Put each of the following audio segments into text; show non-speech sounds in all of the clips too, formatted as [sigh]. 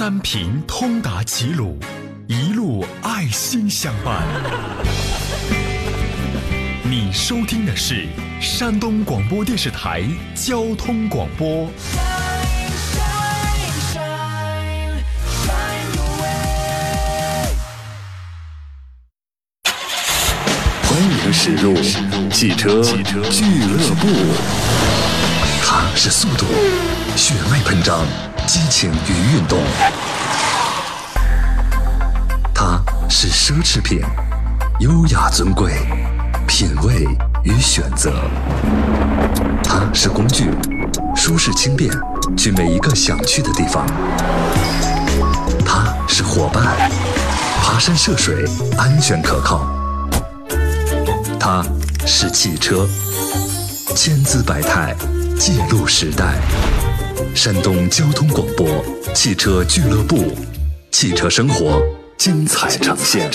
三平通达齐鲁，一路爱心相伴。[laughs] 你收听的是山东广播电视台交通广播。欢迎驶入汽车俱乐部。它是速度，血脉喷张，激情与运动；它是奢侈品，优雅尊贵，品味与选择；它是工具，舒适轻便，去每一个想去的地方；它是伙伴，爬山涉水，安全可靠；它是汽车，千姿百态。记录时代，山东交通广播汽车俱乐部，汽车生活精彩呈现。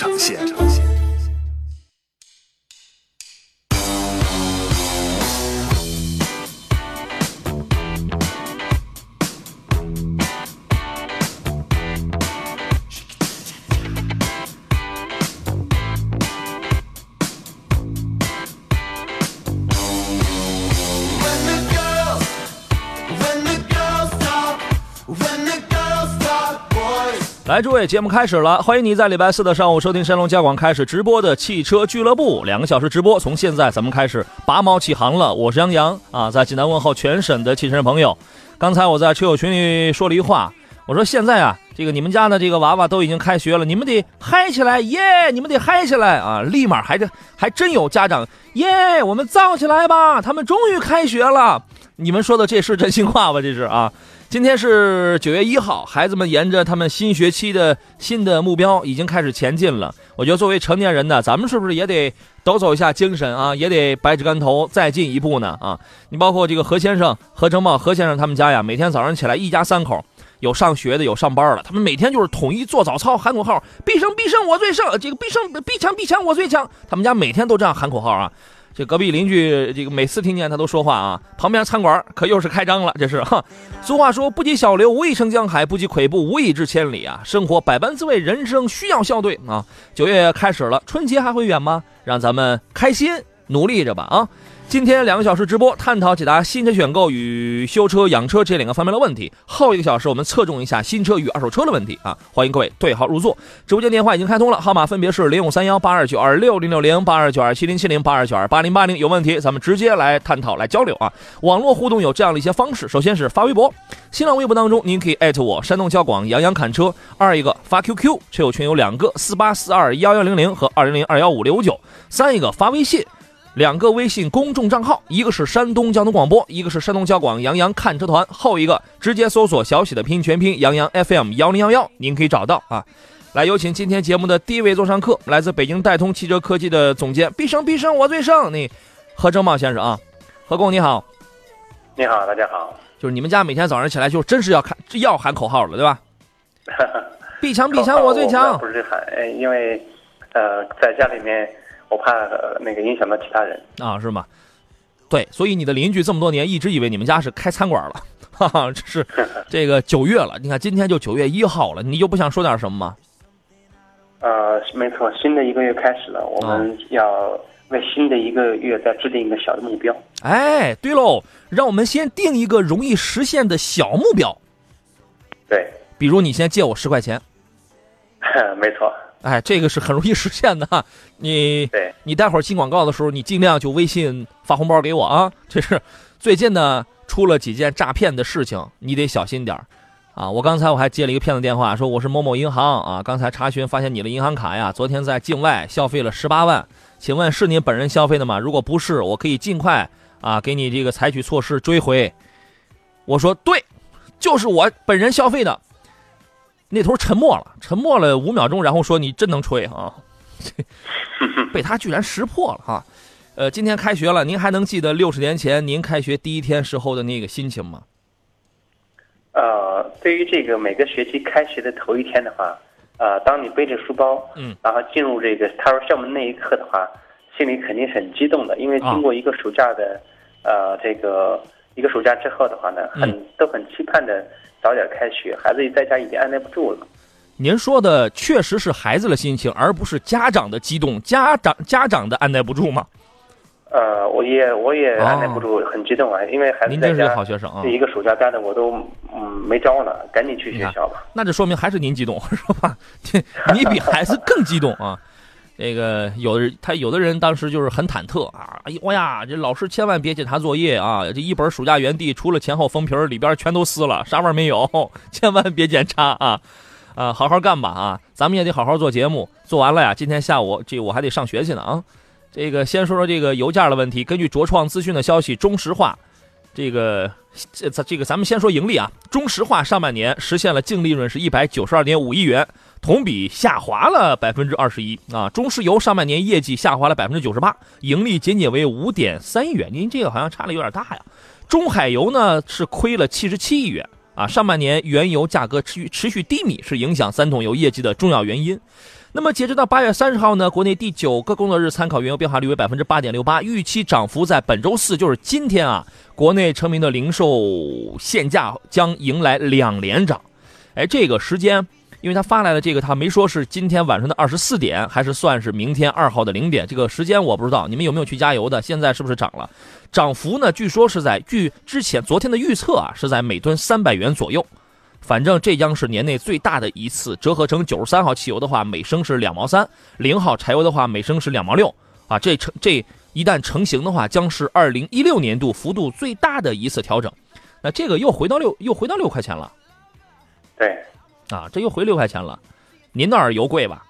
来，诸位，节目开始了，欢迎你在礼拜四的上午收听山东交广开始直播的汽车俱乐部，两个小时直播，从现在咱们开始拔毛起航了。我是杨洋啊，在济南问候全省的汽车朋友。刚才我在车友群里说了一话，我说现在啊，这个你们家的这个娃娃都已经开学了，你们得嗨起来耶，你们得嗨起来啊！立马还这还真有家长耶，我们造起来吧，他们终于开学了。你们说的这是真心话吧？这是啊。今天是九月一号，孩子们沿着他们新学期的新的目标已经开始前进了。我觉得作为成年人呢，咱们是不是也得抖擞一下精神啊？也得百尺竿头再进一步呢？啊，你包括这个何先生、何成茂、何先生他们家呀，每天早上起来，一家三口有上学的，有上班的，他们每天就是统一做早操，喊口号：必胜必胜我最胜，这个必胜必强必强我最强。他们家每天都这样喊口号啊。这隔壁邻居，这个每次听见他都说话啊，旁边餐馆可又是开张了。这是哈，俗话说，不及小刘，无以成江海；不及跬步，无以至千里啊。生活百般滋味，人生需要笑对啊。九月开始了，春节还会远吗？让咱们开心努力着吧啊。今天两个小时直播，探讨解答新车选购与修车养车这两个方面的问题。后一个小时，我们侧重一下新车与二手车的问题啊！欢迎各位对号入座。直播间电话已经开通了，号码分别是零五三幺八二九二六零六零、八二九二七零七零、八二九二八零八零。有问题，咱们直接来探讨、来交流啊！网络互动有这样的一些方式：首先是发微博，新浪微博当中您可以艾特我山东交广杨洋侃车；二一个发 QQ，车友群有两个四八四二幺幺零零和二零零二幺五六五九；三一个发微信。两个微信公众账号，一个是山东交通广播，一个是山东交广杨洋看车团。后一个直接搜索小喜的拼音全拼杨洋 FM 幺零幺幺，您可以找到啊。来，有请今天节目的第一位座上客，来自北京戴通汽车科技的总监，必胜必胜我最胜，你何正茂先生啊，何工你好，你好，大家好。就是你们家每天早上起来就真是要看要喊口号了，对吧？[laughs] 必强必强我最强，不是喊，因为呃，在家里面。我怕那个影响到其他人啊，是吗？对，所以你的邻居这么多年一直以为你们家是开餐馆了，[laughs] 哈哈，这是 [laughs] 这个九月了，你看今天就九月一号了，你就不想说点什么吗？呃，没错，新的一个月开始了，我们要为新的一个月再制定一个小的目标。哎，对喽，让我们先定一个容易实现的小目标。对，比如你先借我十块钱。没错。哎，这个是很容易实现的哈。[laughs] 你，你待会儿进广告的时候，你尽量就微信发红包给我啊。[laughs] 这是最近呢出了几件诈骗的事情，你得小心点儿啊。我刚才我还接了一个骗子电话，说我是某某银行啊，刚才查询发现你的银行卡呀，昨天在境外消费了十八万，请问是您本人消费的吗？如果不是，我可以尽快啊给你这个采取措施追回。我说对，就是我本人消费的。那头沉默了，沉默了五秒钟，然后说：“你真能吹啊！” [laughs] 被他居然识破了哈。呃，今天开学了，您还能记得六十年前您开学第一天时候的那个心情吗？呃，对于这个每个学期开学的头一天的话，呃，当你背着书包，嗯，然后进入这个踏入校门那一刻的话，心里肯定是很激动的，因为经过一个暑假的呃这个一个暑假之后的话呢，很都很期盼的早点开学，孩子在家已经按耐不住了。您说的确实是孩子的心情，而不是家长的激动，家长家长的按耐不住吗？呃，我也我也按耐不住，很激动啊，因为孩子您在家，好学生啊，这一个暑假干的我都嗯没招了，赶紧去学校吧。那这说明还是您激动是吧？[laughs] 你比孩子更激动啊！这个有的他有的人当时就是很忐忑啊，哎呦呀，这老师千万别检查作业啊！这一本暑假园地除了前后封皮里边全都撕了，啥味没有，[laughs] 千万别检查啊！啊，好好干吧啊！咱们也得好好做节目，做完了呀，今天下午这我还得上学去呢啊！这个先说说这个油价的问题。根据卓创资讯的消息，中石化，这个这这个咱们先说盈利啊。中石化上半年实现了净利润是一百九十二点五亿元，同比下滑了百分之二十一啊。中石油上半年业绩下滑了百分之九十八，盈利仅仅为五点三亿元。您这个好像差的有点大呀。中海油呢是亏了七十七亿元啊。上半年原油价格持续持续低迷是影响三桶油业绩的重要原因。那么，截止到八月三十号呢，国内第九个工作日参考原油变化率为百分之八点六八，预期涨幅在本周四，就是今天啊，国内成名的零售限价将迎来两连涨。哎，这个时间，因为他发来的这个，他没说是今天晚上的二十四点，还是算是明天二号的零点，这个时间我不知道。你们有没有去加油的？现在是不是涨了？涨幅呢？据说是在据之前昨天的预测啊，是在每吨三百元左右。反正这将是年内最大的一次折合成九十三号汽油的话，每升是两毛三；零号柴油的话，每升是两毛六。啊，这成这一旦成型的话，将是二零一六年度幅度最大的一次调整。那这个又回到六，又回到六块钱了。对，啊，这又回六块钱了。您那儿油贵吧？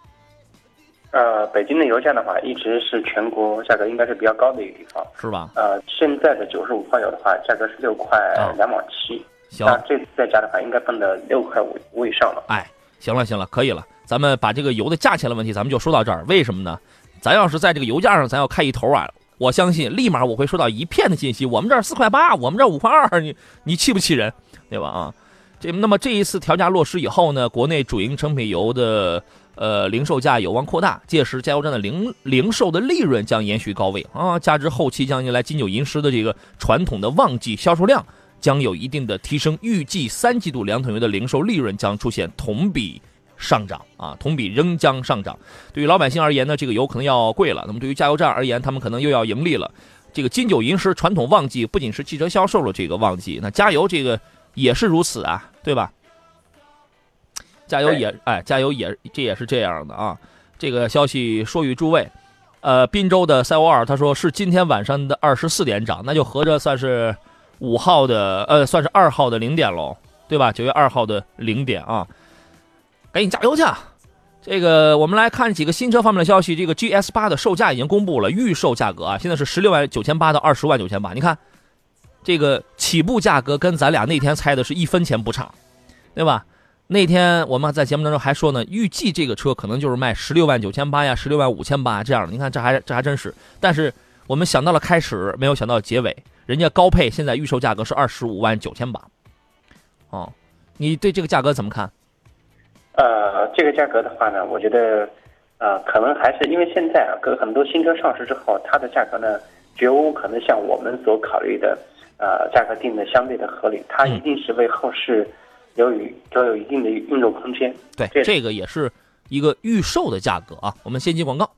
呃，北京的油价的话，一直是全国价格应该是比较高的一个地方，是吧？呃，现在的九十五号油的话，价格是六块两毛七。行，那这次再加的话，应该奔到六块五五以上了。哎，行了行了，可以了，咱们把这个油的价钱的问题，咱们就说到这儿。为什么呢？咱要是在这个油价上，咱要开一头啊，我相信立马我会收到一片的信息。我们这儿四块八，我们这儿五块二，你你气不气人？对吧？啊，那么这一次调价落实以后呢，国内主营成品油的呃零售价有望扩大，届时加油站的零零售的利润将延续高位啊。加之后期将迎来金九银十的这个传统的旺季销售量。将有一定的提升，预计三季度两桶油的零售利润将出现同比上涨啊，同比仍将上涨。对于老百姓而言呢，这个油可能要贵了；那么对于加油站而言，他们可能又要盈利了。这个金九银十传统旺季不仅是汽车销售的这个旺季，那加油这个也是如此啊，对吧？加油也哎，加油也这也是这样的啊。这个消息说与诸位，呃，滨州的塞欧尔他说是今天晚上的二十四点涨，那就合着算是。五号的呃，算是二号的零点喽，对吧？九月二号的零点啊，赶紧加油去！这个我们来看几个新车方面的消息。这个 GS 八的售价已经公布了，预售价格啊，现在是十六万九千八到二十万九千八。你看，这个起步价格跟咱俩那天猜的是一分钱不差，对吧？那天我们在节目当中还说呢，预计这个车可能就是卖十六万九千八呀，十六万五千八这样的。你看，这还这还真是。但是我们想到了开始，没有想到结尾。人家高配现在预售价格是二十五万九千八，哦，你对这个价格怎么看？呃，这个价格的话呢，我觉得，呃，可能还是因为现在啊，跟很多新车上市之后，它的价格呢，绝无可能像我们所考虑的，呃，价格定的相对的合理，它一定是为后市留有留有一定的运动空间。对，这个也是一个预售的价格啊。我们先进广告。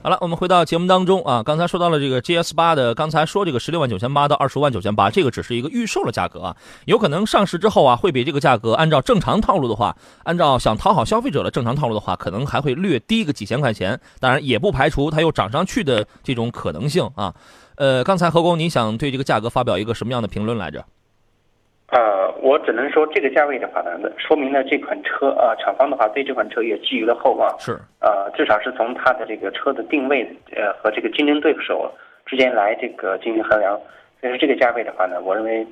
好了，我们回到节目当中啊。刚才说到了这个 GS 八的，刚才说这个十六万九千八到二十五万九千八，这个只是一个预售的价格啊。有可能上市之后啊，会比这个价格按照正常套路的话，按照想讨好消费者的正常套路的话，可能还会略低个几千块钱。当然，也不排除它又涨上去的这种可能性啊。呃，刚才何工，您想对这个价格发表一个什么样的评论来着？呃，我只能说这个价位的话呢，说明了这款车啊，厂方的话对这款车也寄予了厚望。是，呃，至少是从它的这个车的定位，呃，和这个竞争对手之间来这个进行衡量。所以说这个价位的话呢，我认为。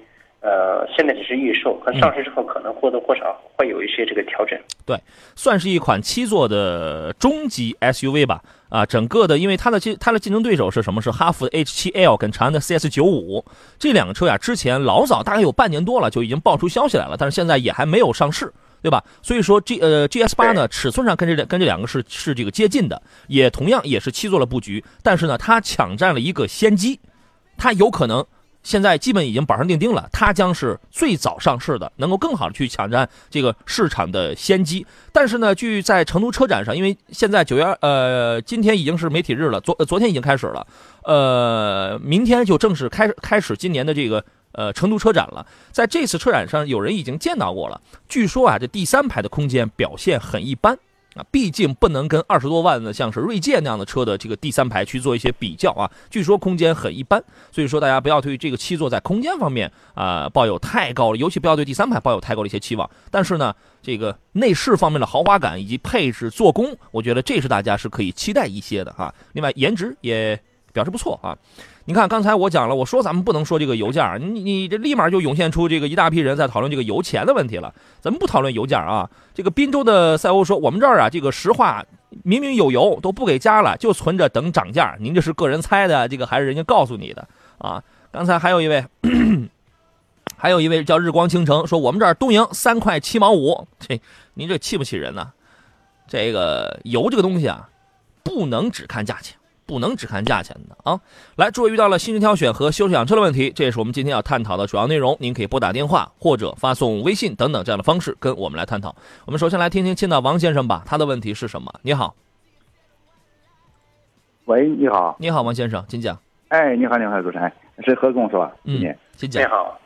呃，现在只是预售，和上市之后可能或多或少会有一些这个调整。对，算是一款七座的中级 SUV 吧。啊，整个的，因为它的竞它的竞争对手是什么？是哈弗的 H7L 跟长安的 CS95 这两个车呀。之前老早大概有半年多了就已经爆出消息来了，但是现在也还没有上市，对吧？所以说 G 呃 GS 八呢，尺寸上跟这两跟这两个是是这个接近的，也同样也是七座的布局，但是呢，它抢占了一个先机，它有可能。现在基本已经板上钉钉了，它将是最早上市的，能够更好的去抢占这个市场的先机。但是呢，据在成都车展上，因为现在九月呃，今天已经是媒体日了，昨昨天已经开始了，呃，明天就正式开始开始今年的这个呃成都车展了。在这次车展上，有人已经见到过了，据说啊，这第三排的空间表现很一般。啊，毕竟不能跟二十多万的像是锐界那样的车的这个第三排去做一些比较啊。据说空间很一般，所以说大家不要对这个七座在空间方面啊抱有太高了，尤其不要对第三排抱有太高的一些期望。但是呢，这个内饰方面的豪华感以及配置做工，我觉得这是大家是可以期待一些的哈。另外颜值也表示不错啊。你看，刚才我讲了，我说咱们不能说这个油价，你你这立马就涌现出这个一大批人在讨论这个油钱的问题了。咱们不讨论油价啊。这个滨州的赛欧说，我们这儿啊，这个石化明明有油都不给加了，就存着等涨价。您这是个人猜的，这个还是人家告诉你的啊？刚才还有一位，还有一位叫日光倾城说，我们这儿东营三块七毛五，这您这气不气人呢？这个油这个东西啊，不能只看价钱。不能只看价钱的啊！来，诸位遇到了新车挑选和修车养车的问题，这也是我们今天要探讨的主要内容。您可以拨打电话或者发送微信等等这样的方式跟我们来探讨。我们首先来听听青岛王先生吧，他的问题是什么？你好，喂，你好，你好，王先生，请讲。哎，你好，你好，主持人是何工是吧？嗯，请讲。你好，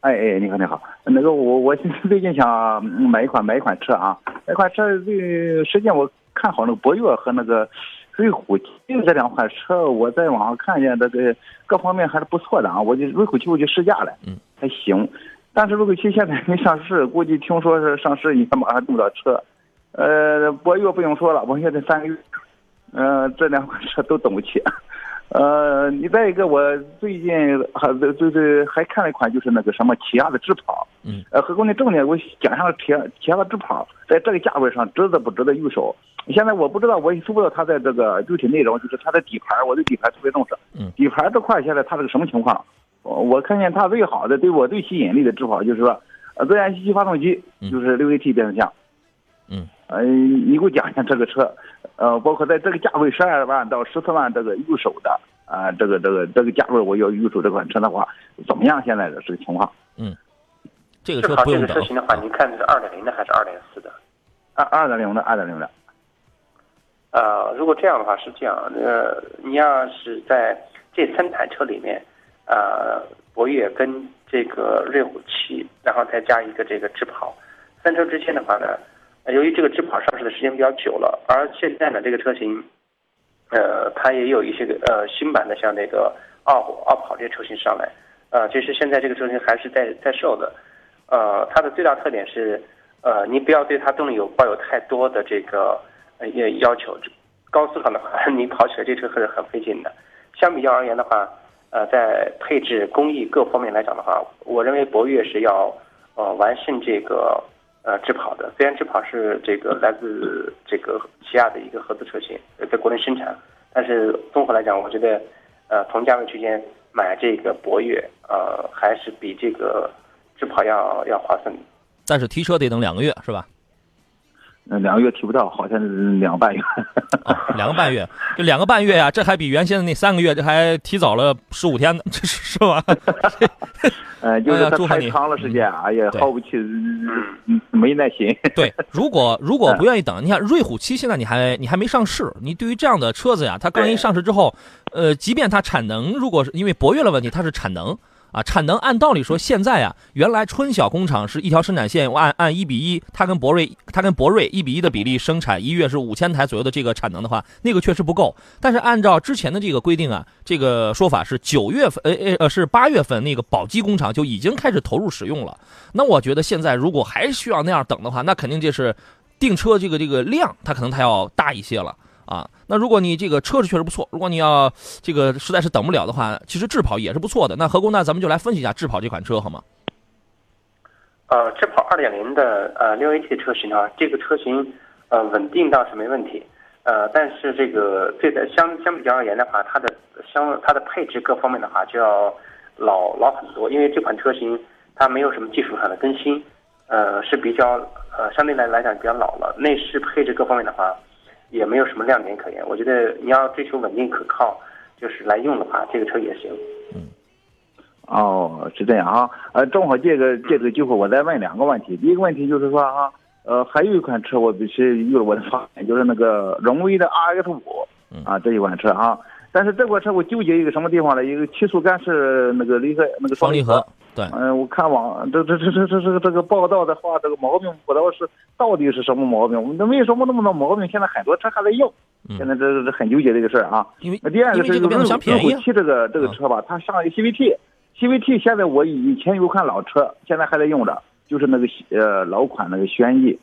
哎哎，你好，你好，那个我我最近想买一款买一款车啊，买款车最实际上我看好那个博越和那个。瑞虎七这两款车，我在网上看见这个各方面还是不错的啊。我就瑞虎七我就试驾了，嗯，还行。但是瑞虎七现在没上市，估计听说是上市，你看马上订不到车。呃，博越不用说了，我现在三个月，呃，这两款车都等不起。呃，你再一个，我最近还就是还看了一款，就是那个什么起亚的智跑，嗯，呃，何工，你重点给我讲一下起亚起亚的智跑，在这个价位上值得不值得入手？现在我不知道，我也搜不到它在这个具体内容，就是它的底盘，我对底盘特别重视，嗯，底盘这块现在它是个什么情况？我看见它最好的，对我最吸引力的智跑就是说，呃，自然吸气发动机，就是六 AT 变速箱，嗯，呃，你给我讲一下这个车。呃，包括在这个价位十二万到十四万这个入手的啊，这个这个这个价位我要入手这款车的话，怎么样？现在的这个情况？嗯，这个车不用等。这个车型的话，您看的是二点零的还是二点四的？二二点零的，二点零的。呃，如果这样的话是这样，呃，你要是在这三台车里面，呃，博越跟这个瑞虎七，然后再加一个这个智跑，三车之间的话呢？由于这个智跑上市的时间比较久了，而现在呢，这个车型，呃，它也有一些个呃新版的，像那个奥奥跑这些车型上来，呃，其实现在这个车型还是在在售的，呃，它的最大特点是，呃，你不要对它动力有抱有太多的这个呃要求，高速上的话，[laughs] 你跑起来这车还是很费劲的。相比较而言的话，呃，在配置、工艺各方面来讲的话，我认为博越是要呃完胜这个。呃，智跑的虽然智跑是这个来自这个起亚的一个合资车型，在国内生产，但是综合来讲，我觉得，呃，同价位区间买这个博越，呃，还是比这个智跑要要划算。但是提车得等两个月，是吧？嗯，两个月提不到，好像是两个半月。两个半月，这两个半月呀，这还比原先的那三个月，这还提早了十五天呢，这是是吧？[laughs] 呃，就是太长了时间，哎呀，耗不起，没耐心。[laughs] 对，如果如果不愿意等，你看瑞虎七现在你还你还没上市，你对于这样的车子呀，它刚一上市之后，呃，即便它产能，如果是因为博越的问题，它是产能。啊，产能按道理说现在啊，原来春晓工厂是一条生产线，按按一比一，它跟博瑞，它跟博瑞一比一的比例生产一月是五千台左右的这个产能的话，那个确实不够。但是按照之前的这个规定啊，这个说法是九月份，呃呃呃，是八月份那个宝鸡工厂就已经开始投入使用了。那我觉得现在如果还需要那样等的话，那肯定就是订车这个这个量，它可能它要大一些了。啊，那如果你这个车是确实不错，如果你要这个实在是等不了的话，其实智跑也是不错的。那何工，那咱们就来分析一下智跑这款车好吗？呃，智跑二点零的呃六 AT 的车型啊，这个车型呃稳定倒是没问题，呃，但是这个对的相相比较而言的话，它的相它的配置各方面的话就要老老很多，因为这款车型它没有什么技术上的更新，呃是比较呃相对来来讲比较老了，内饰配置各方面的话。也没有什么亮点可言。我觉得你要追求稳定可靠，就是来用的话，这个车也行。嗯，哦，是这样啊。呃，正好借个借这个机会，我再问两个问题。第一个问题就是说啊，呃，还有一款车我必须有了我的发现，就是那个荣威的 RX 五啊，这一款车啊。但是这款车我纠结一个什么地方呢？一个七速干式那个离合那个双离合。对，嗯，我看网这这这这这这个这个报道的话，这个毛病不知道是到底是什么毛病？那为什么那么多毛病？现在很多车还在用，现在这这很纠结这个事儿啊。因为第二个是这个变速箱便宜。七这个这个车吧，它上一个 CVT，CVT 现在我以前有款老车，现在还在用着，就是那个呃老款那个轩逸，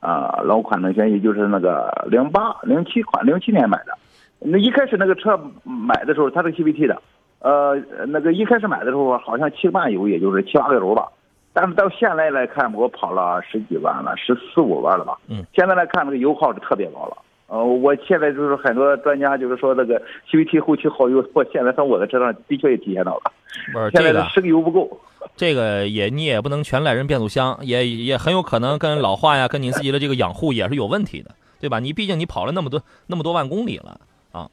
啊老款的轩逸就是那个零八零七款零七年买的，那一开始那个车买的时候它是 CVT 的。呃，那个一开始买的时候好像七万油，也就是七八个油吧，但是到现在来看，我跑了十几万了，十四五万了吧。嗯。现在来看，那个油耗是特别高了。呃，我现在就是很多专家就是说，那个 CVT 后期耗油，我现在从我的车上的确也体现到了。不是现在这个十个油不够。这个也你也不能全赖人变速箱，也也很有可能跟老化呀，跟你自己的这个养护也是有问题的，对吧？你毕竟你跑了那么多那么多万公里了啊。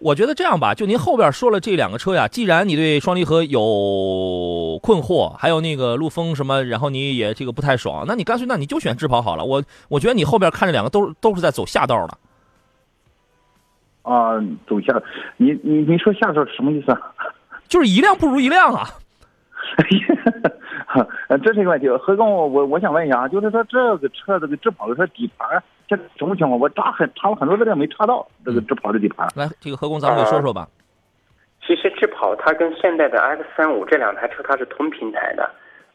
我觉得这样吧，就您后边说了这两个车呀，既然你对双离合有困惑，还有那个陆风什么，然后你也这个不太爽，那你干脆那你就选智跑好了。我我觉得你后边看这两个都都是在走下道的。啊，走下，你你你说下道什么意思啊？就是一辆不如一辆啊。[laughs] [laughs] 这是一个问题。何总，我我想问一下啊，就是说这个车这个智跑的车底盘这什么情况？我查很查了很多资料没查到这个智跑的底盘。来，这个何工，咱们给说说吧。其实智跑它跟现代的 X 三五这两台车它是同平台的。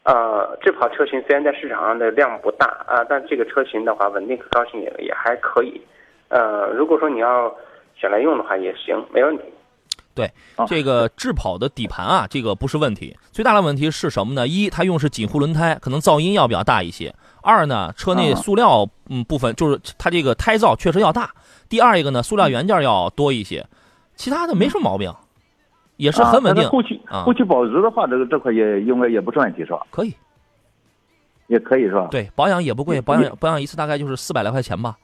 呃，智跑车型虽然在市场上的量不大啊，但这个车型的话稳定可靠性也也还可以。呃，如果说你要选来用的话也行，没问题。对，这个智跑的底盘啊，这个不是问题。最大的问题是什么呢？一，它用是锦湖轮胎，可能噪音要比较大一些；二呢，车内塑料嗯部分就是它这个胎噪确实要大。第二一个呢，塑料元件要多一些，其他的没什么毛病，也是很稳定。后期后期保值的话，这个这块也应该也不是问题，是吧？可以，也可以是吧？对，保养也不贵，保养保养一次大概就是四百来块钱吧。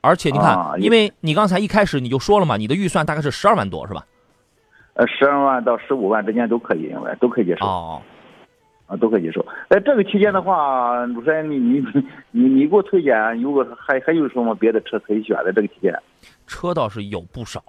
而且你看，因为你刚才一开始你就说了嘛，你的预算大概是十二万多，是吧？呃，十二万到十五万之间都可以，应该都可以接受。哦，啊，都可以接受。在这个期间的话，主持人，你你你你给我推荐如果还还有什么别的车可以选的？这个期间，车倒是有不少，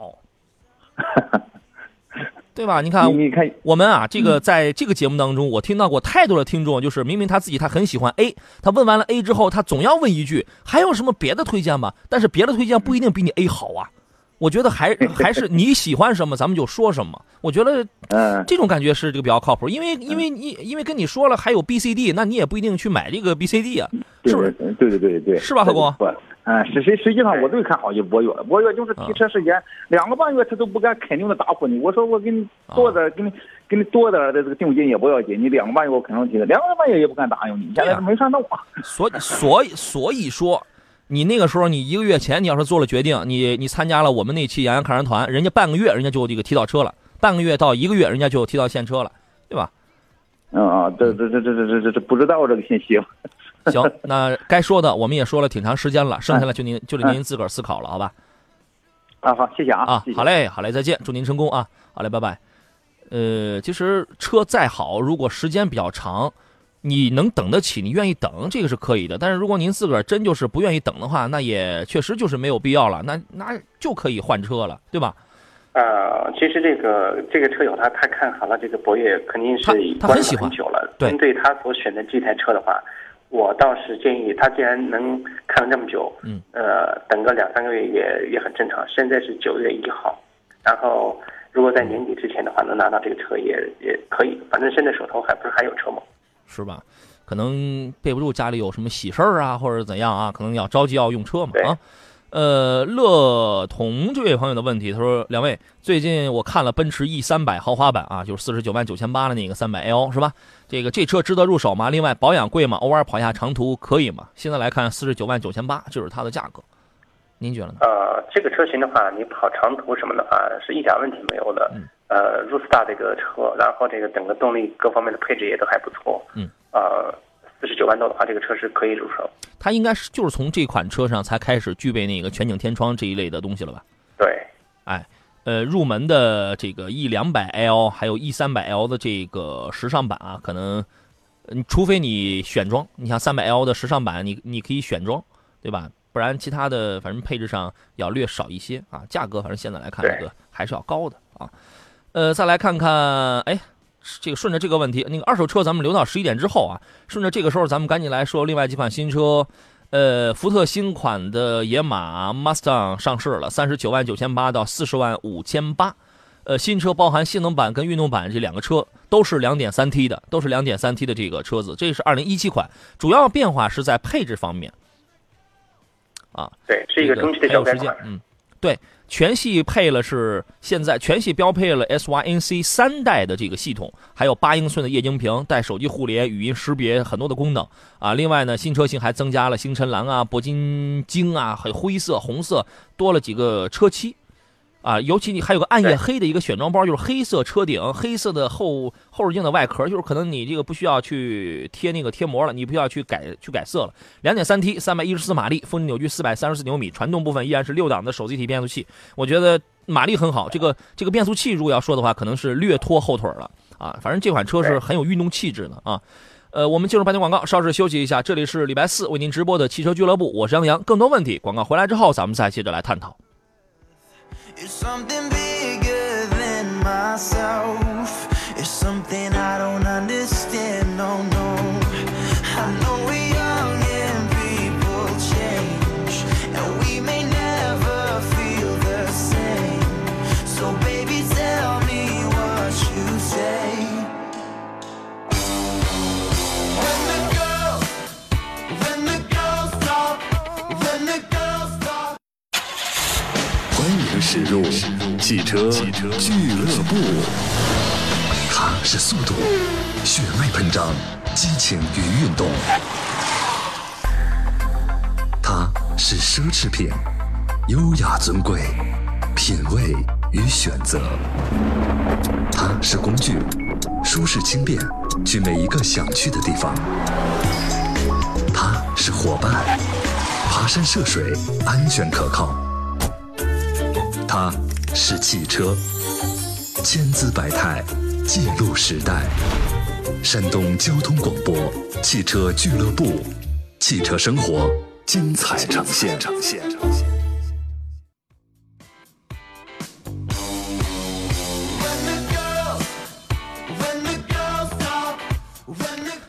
[laughs] 对吧？你看，你看我们啊，这个在这个节目当中，我听到过太多的听众，就是明明他自己他很喜欢 A，他问完了 A 之后，他总要问一句，还有什么别的推荐吗？但是别的推荐不一定比你 A 好啊。我觉得还 [laughs] 还是你喜欢什么，咱们就说什么。我觉得，嗯，这种感觉是这个比较靠谱，因为因为你因为跟你说了还有 B、C、D，那你也不一定去买这个 B、C、D 啊，是不是？对对对对，是吧，何工？不，嗯，实实实际上我最看好就博越，博越就是提车时间两个半月，他都不敢肯定的答复你。我说我给你多点，给你给你多点的这个定金也不要紧，你两个半月我肯定提的，两个半月也不敢答应你。现在没上动啊。所所以所以说。你那个时候，你一个月前你要是做了决定，你你参加了我们那期洋洋看人团，人家半个月人家就这个提到车了，半个月到一个月人家就提到现车了，对吧？嗯啊，这这这这这这这这不知道这个信息。[laughs] 行，[laughs] 那该说的我们也说了挺长时间了，剩下的就您就得您自个儿思考了，好吧？啊好，谢谢啊啊，好嘞好嘞，再见，祝您成功啊，好嘞，拜拜。呃，其实车再好，如果时间比较长。你能等得起，你愿意等，这个是可以的。但是如果您自个儿真就是不愿意等的话，那也确实就是没有必要了。那那就可以换车了，对吧？呃，其实这个这个车友他他看好了这个博越，肯定是他很喜欢很久了。对，针对他所选的这台车的话，我倒是建议他既然能看了这么久，嗯，呃，等个两三个月也也很正常。现在是九月一号，然后如果在年底之前的话能拿到这个车也也可以。反正现在手头还不是还有车吗？是吧？可能备不住家里有什么喜事儿啊，或者怎样啊？可能要着急要用车嘛啊。呃，乐童这位朋友的问题，他说：两位，最近我看了奔驰 E 三百豪华版啊，就是四十九万九千八的那个三百 L 是吧？这个这车值得入手吗？另外保养贵吗？偶尔跑一下长途可以吗？现在来看四十九万九千八就是它的价格，您觉得呢？呃，这个车型的话，你跑长途什么的话是一点问题没有的。嗯。呃，如此大这个车，然后这个整个动力各方面的配置也都还不错。嗯。呃，四十九万多的话，这个车是可以入手。它应该是就是从这款车上才开始具备那个全景天窗这一类的东西了吧？对。哎，呃，入门的这个 E 两百 L 还有 E 三百 L 的这个时尚版啊，可能，嗯，除非你选装，你像三百 L 的时尚版，你你可以选装，对吧？不然其他的反正配置上要略少一些啊，价格反正现在来看这个还是要高的啊。呃，再来看看，哎，这个顺着这个问题，那个二手车咱们留到十一点之后啊，顺着这个时候咱们赶紧来说另外几款新车。呃，福特新款的野马 Mustang 上市了，三十九万九千八到四十万五千八。呃，新车包含性能版跟运动版这两个车，都是两点三 T 的，都是两点三 T 的这个车子。这是二零一七款，主要变化是在配置方面。啊，对，是一个中期的小改款。嗯，对。全系配了是现在全系标配了 SYNC 三代的这个系统，还有八英寸的液晶屏，带手机互联、语音识别很多的功能啊。另外呢，新车型还增加了星辰蓝啊、铂金金啊，还有灰色、红色，多了几个车漆。啊，尤其你还有个暗夜黑的一个选装包，就是黑色车顶、黑色的后后视镜的外壳，就是可能你这个不需要去贴那个贴膜了，你不需要去改去改色了。两点三 T，三百一十四马力，峰值扭矩四百三十四牛米，传动部分依然是六档的手自一体变速器，我觉得马力很好。这个这个变速器如果要说的话，可能是略拖后腿了啊。反正这款车是很有运动气质的啊。呃，我们进入半天广告，稍事休息一下。这里是礼拜四为您直播的汽车俱乐部，我是杨洋。更多问题，广告回来之后，咱们再接着来探讨。It's something bigger than myself. It's something I don't understand, no, 驶入汽车俱乐部。它是速度，血脉喷张，激情与运动；它是奢侈品，优雅尊贵，品味与选择；它是工具，舒适轻便，去每一个想去的地方；它是伙伴，爬山涉水，安全可靠。它是汽车，千姿百态，记录时代。山东交通广播汽车俱乐部，汽车生活精彩呈现。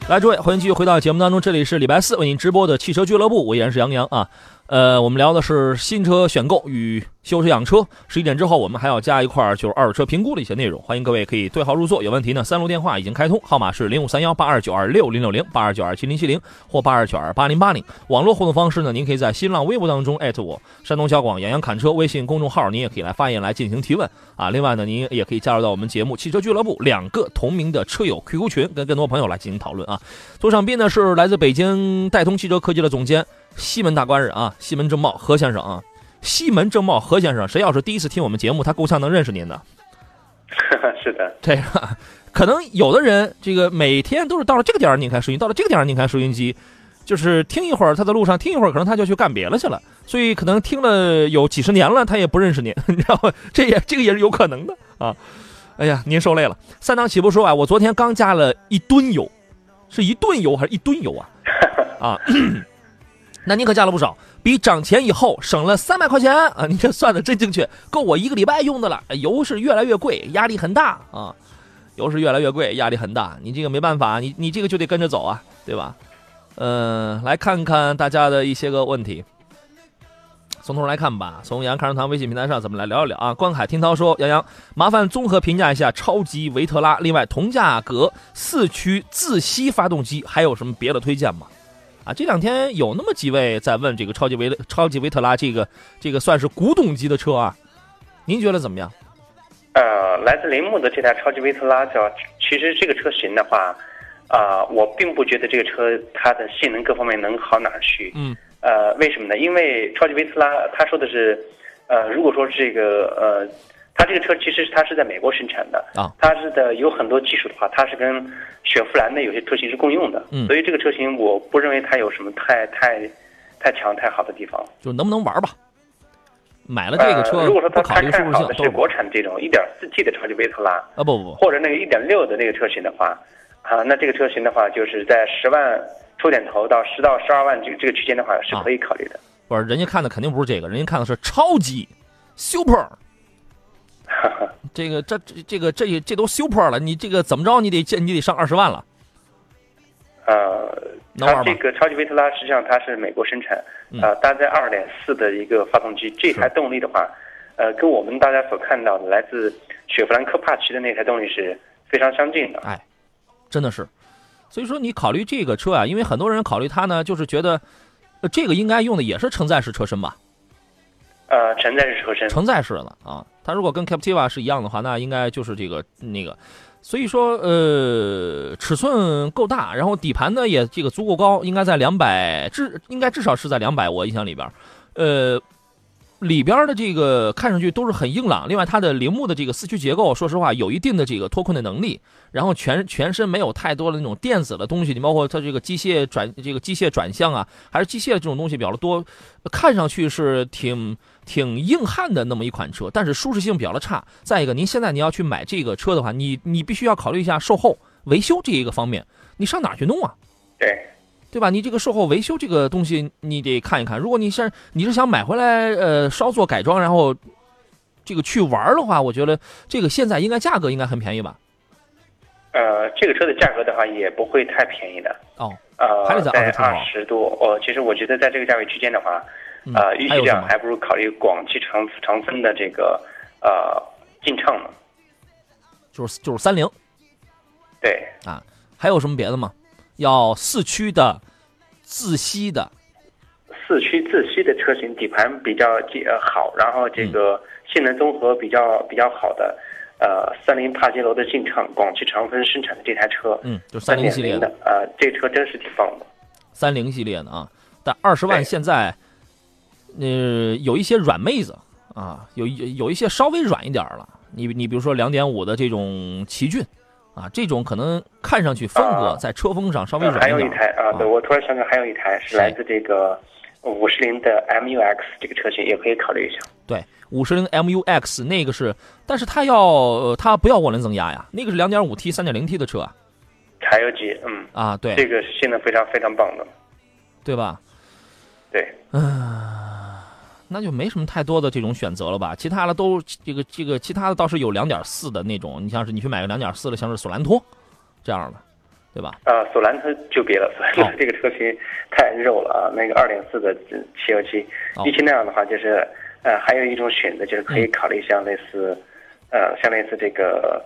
来，诸位，欢迎继续回到节目当中，这里是礼拜四为您直播的汽车俱乐部，我依然是杨洋啊。呃，我们聊的是新车选购与修车养车。十一点之后，我们还要加一块就是二手车评估的一些内容。欢迎各位可以对号入座，有问题呢，三路电话已经开通，号码是零五三幺八二九二六零六零八二九二七零七零或八二九二八零八零。网络互动方式呢，您可以在新浪微博当中艾特我，山东交广杨洋侃车微信公众号，您也可以来发言来进行提问啊。另外呢，您也可以加入到我们节目汽车俱乐部两个同名的车友 QQ 群，跟更多朋友来进行讨论啊。左上宾呢是来自北京戴通汽车科技的总监。西门大官人啊，西门正茂何先生啊，西门正茂何先生，谁要是第一次听我们节目，他够呛能认识您的。[laughs] 是的，这个可能有的人这个每天都是到了这个点儿拧开收音，到了这个点儿拧开收音机，就是听一会儿他在路上听一会儿，可能他就去干别的去了，所以可能听了有几十年了，他也不认识您，[laughs] 你知道吗？这也这个也是有可能的啊。哎呀，您受累了。三档起步说啊，我昨天刚加了一吨油，是一吨油还是一吨油啊？[laughs] 啊。[clears throat] 那你可加了不少，比涨钱以后省了三百块钱啊！你这算的真精确，够我一个礼拜用的了。油是越来越贵，压力很大啊！油是越来越贵，压力很大。你这个没办法，你你这个就得跟着走啊，对吧？嗯，来看看大家的一些个问题。从头来看吧，从杨看车堂微信平台上，咱们来聊一聊啊。观海听涛说：“杨洋，麻烦综合评价一下超级维特拉，另外同价格四驱自吸发动机还有什么别的推荐吗？”啊，这两天有那么几位在问这个超级维超级维特拉这个这个算是古董级的车啊，您觉得怎么样？呃，来自铃木的这台超级维特拉叫，其实这个车型的话，啊，我并不觉得这个车它的性能各方面能好哪儿去。嗯。呃，为什么呢？因为超级维特拉他说的是，呃，如果说这个呃。它这个车其实它是在美国生产的啊，它是的有很多技术的话，它是跟雪佛兰的有些车型是共用的，嗯，所以这个车型我不认为它有什么太太太强太好的地方。就能不能玩吧？买了这个车呃、如果说他不考虑舒他看好适性都不的是国产这种一点四 T 的超级维特拉，啊不不不，或者那个一点六的那个车型的话，啊，那这个车型的话，就是在十万出点头到十到十二万这个这个区间的话，是可以考虑的。不是人家看的肯定不是这个，人家看的是超级 super。[laughs] 这个这这这个这这都 super 了，你这个怎么着你得你得上二十万了。呃，它这个超级维特拉实际上它是美国生产，嗯呃，搭载二点四的一个发动机，这台动力的话，呃，跟我们大家所看到的来自雪佛兰科帕奇的那台动力是非常相近的。哎，真的是。所以说你考虑这个车啊，因为很多人考虑它呢，就是觉得，呃，这个应该用的也是承载式车身吧？呃，承载式车身，承载式的啊，它如果跟 Captiva 是一样的话，那应该就是这个那个。所以说，呃，尺寸够大，然后底盘呢也这个足够高，应该在两百至应该至少是在两百，我印象里边，呃，里边的这个看上去都是很硬朗。另外，它的铃木的这个四驱结构，说实话有一定的这个脱困的能力。然后全全身没有太多的那种电子的东西，你包括它这个机械转这个机械转向啊，还是机械这种东西比较多，看上去是挺挺硬汉的那么一款车，但是舒适性比较的差。再一个，您现在你要去买这个车的话，你你必须要考虑一下售后维修这一个方面，你上哪去弄啊？对，对吧？你这个售后维修这个东西，你得看一看。如果你是你是想买回来呃稍作改装，然后这个去玩的话，我觉得这个现在应该价格应该很便宜吧？呃，这个车的价格的话也不会太便宜的，哦，呃，还是在在20出头二十多。哦，其实我觉得在这个价位区间的话，嗯呃，与还有什么其这样，还不如考虑广汽长长丰的这个呃劲畅呢。就是就是三菱对，啊，还有什么别的吗？要四驱的、自吸的，四驱自吸的车型底盘比较呃好，然后这个性能综合比较比较好的，呃，三菱帕杰罗的劲畅，广汽长丰生产的这台车，嗯，就三菱系列的，呃，这车真是挺棒的。三菱系列的啊。但二十万现在，呃，有一些软妹子啊，有有有一些稍微软一点了。你你比如说两点五的这种奇骏，啊，这种可能看上去风格啊在车风上稍微呃还有软一点儿。一台啊，对我突然想起来还有一台是来自这个五十铃的 MUX 这个车型，也可以考虑一下。对，五十铃 MUX 那个是，但是它要呃它不要涡轮增压呀，那个是两点五 T、三点零 T 的车啊，柴油机，嗯，啊，对这个是性能非常非常棒的。对吧？对，那就没什么太多的这种选择了吧？其他的都这个这个，其他的倒是有两点四的那种，你像是你去买个两点四的，像是索兰托这样的，对吧？呃，索兰特就别了，索兰哦特这个车型太肉了啊！那个二点四的汽油机，哦比起那样的话，就是呃，还有一种选择就是可以嗯考虑像类似，呃，像类似这个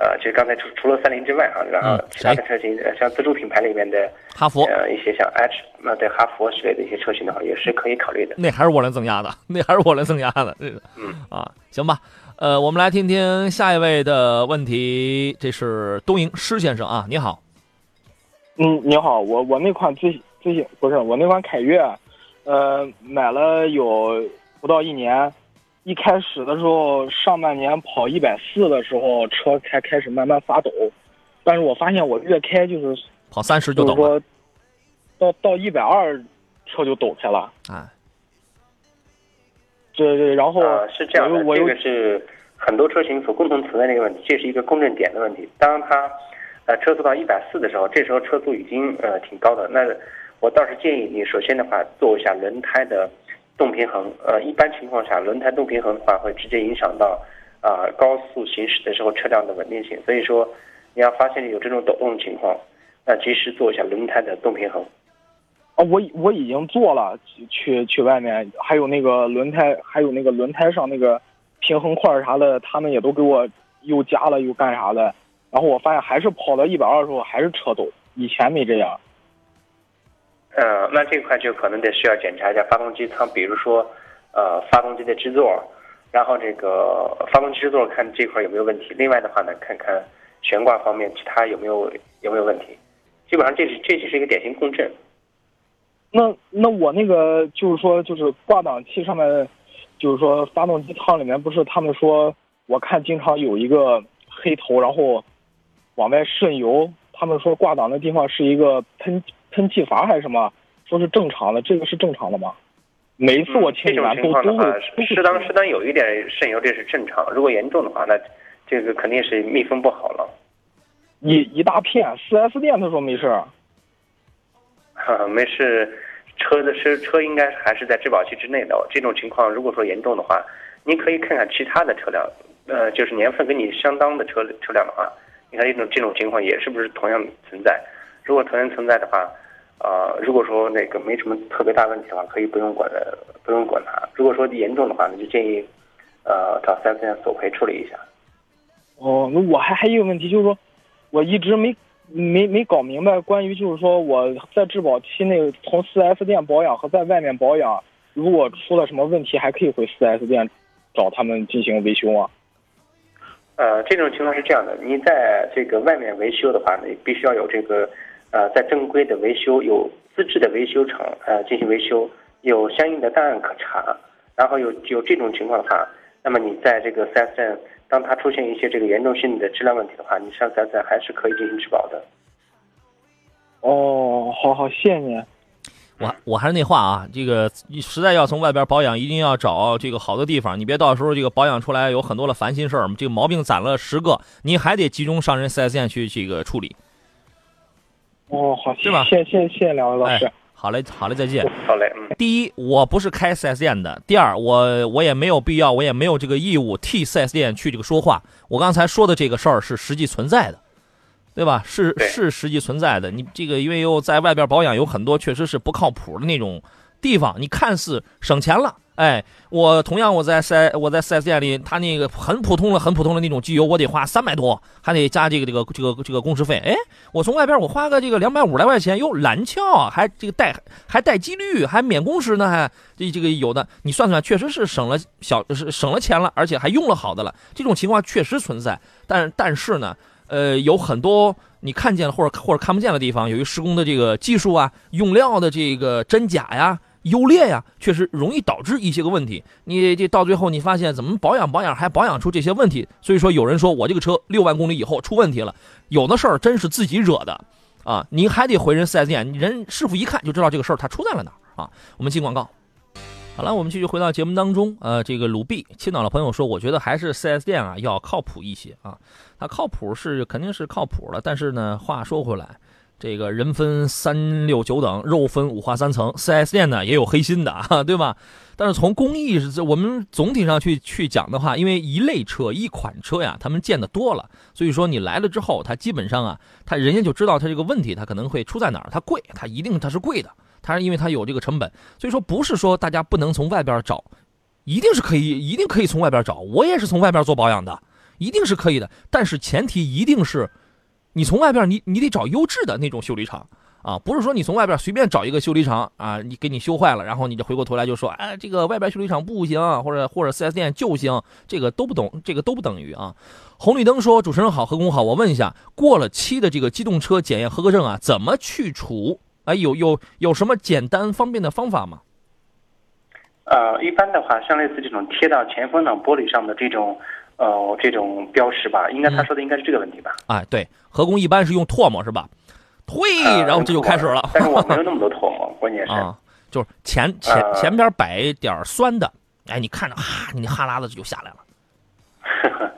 呃，就是刚才除除了三菱之外啊，然后嗯其他的车型，呃像自主品牌里面的哈弗呃一些像 H 那对哈弗之类的一些车型的话，也是可以考虑的。那还是涡轮增压的，那还是涡轮增压的，这个嗯啊，行吧。呃，我们来听听下一位的问题，这是东营施先生啊，你好，嗯，你好，我我那款自自行不是我那款凯越，呃，买了有不到一年，一开始的时候上半年跑一百四的时候，车开开始慢慢发抖，但是我发现我越开就是跑三十就就是懂了，到到一百二车就抖开了，哎，对对，然后呃，是这样的，这个是很多车型所共同存在的一个问题，这是一个共振点的问题。当它呃车速到一百四的时候，这时候车速已经呃挺高的。那我倒是建议你，首先的话做一下轮胎的动平衡。呃，一般情况下，轮胎动平衡的话会直接影响到啊、高速行驶的时候车辆的稳定性。所以说，你要发现有这种抖动的情况，那及时做一下轮胎的动平衡。啊，我我已经做了，去去外面，还有那个轮胎，还有那个轮胎上那个平衡块啥的，他们也都给我又加了又干啥的。然后我发现还是跑到一百二的时候还是车抖，以前没这样。呃，那这块就可能得需要检查一下发动机舱，比如说，呃，发动机的支座，然后这个发动机支座看这块有没有问题。另外的话呢，看看悬挂方面其他有没有有没有问题。基本上这是这就是一个典型共振。那那我那个就是说，就是挂档器上面，就是说发动机舱里面不是他们说，我看经常有一个黑头，然后往外渗油。他们说挂档的地方是一个喷喷气阀还是什么，说是正常的，这个是正常的吗？每一次我清这种理完都情况的话都会，适当适当有一点渗油，这是正常。如果严重的话，那这个肯定是密封不好了。一一大片。四 S 店他说没事儿，哈，没事，车的车车应该还是在质保期之内的。这种情况如果说严重的话，您可以看看其他的车辆，呃，就是年份跟你相当的车车辆的话，你看这种这种情况也是不是同样存在？如果同样存在的话，呃，如果说那个没什么特别大问题的话，可以不用管的，不用管它。如果说严重的话，那就建议，呃，找四 S 店索赔处理一下。哦，那我还还有一个问题，就是说，我一直没没没搞明白关于就是说我在质保期内从四 S 店保养和在外面保养，如果出了什么问题，还可以回四 S 店找他们进行维修吗？呃，这种情况是这样的，你在这个外面维修的话，你必须要有这个，呃，在正规的维修有资质的维修厂呃进行维修，有相应的档案可查，然后有有这种情况的话，那么你在这个 4S 店，当它出现一些这个严重性的质量问题的话，你上 4S 店还是可以进行质保的。哦，好好，谢谢你。我我还是那话啊，这个你实在要从外边保养，一定要找这个好的地方，你别到时候这个保养出来有很多的烦心事儿，这个毛病攒了十个，你还得集中上人 4S 店去这个处理。哦，好，是吧谢谢谢谢两位老师。哎，好嘞，好嘞，再见。好嘞，嗯。第一，我不是开 4S 店的；第二，我我也没有必要，我也没有这个义务替 4S 店去这个说话。我刚才说的这个事儿是实际存在的，对吧？是是实际存在的。你这个因为又在外边保养，有很多确实是不靠谱的那种地方。你看似省钱了，哎，我同样我在四我在 4S 店里，他那个很普通的、很普通的那种机油，我得花三百多，还得加这个这个这个这个工时费。哎，我从外边我花个这个两百五来块钱，哟，蓝翘，还这个带还带机滤，还免工时呢，还这这个有的，你算算，确实是省了小是省了钱了，而且还用了好的了。这种情况确实存在，但但是呢，呃，有很多你看见了或者或者看不见的地方，由于施工的这个技术啊、用料的这个真假呀。优劣呀，确实容易导致一些个问题。你这到最后，你发现怎么保养保养还保养出这些问题？所以说，有人说我这个车六万公里以后出问题了，有的事儿真是自己惹的啊！你还得回人 4S 店，人师傅一看就知道这个事儿它出在了哪儿啊！我们进广告。好了，我们继续回到节目当中。呃，这个鲁 B 青岛的朋友说，我觉得还是 4S 店啊要靠谱一些啊。它靠谱是肯定是靠谱了，但是呢，话说回来。这个人分三六九等，肉分五花三层。4S 店呢也有黑心的啊，[laughs] 对吧？但是从工艺是，我们总体上去去讲的话，因为一类车、一款车呀，他们见得多了，所以说你来了之后，他基本上啊，他人家就知道他这个问题，他可能会出在哪儿。它贵，它一定它是贵的，它是因为它有这个成本。所以说不是说大家不能从外边找，一定是可以，一定可以从外边找。我也是从外边做保养的，一定是可以的。但是前提一定是。你从外边，你你得找优质的那种修理厂啊，不是说你从外边随便找一个修理厂啊，你给你修坏了，然后你就回过头来就说，哎，这个外边修理厂不行，或者或者 4S 店就行，这个都不懂，这个都不等于啊。红绿灯说，主持人好，何工好，我问一下，过了期的这个机动车检验合格证啊，怎么去除？哎，有有有什么简单方便的方法吗？呃，一般的话，像类似这种贴到前风挡玻璃上的这种。呃，这种标识吧，应该他说的应该是这个问题吧？哎，对，合工一般是用唾沫是吧？推，然后这就开始了。但是我没有 [laughs] 那么多唾沫，关键是啊，就是前前前边摆点酸的，哎，你看着哈，你哈喇子就下来了。[laughs]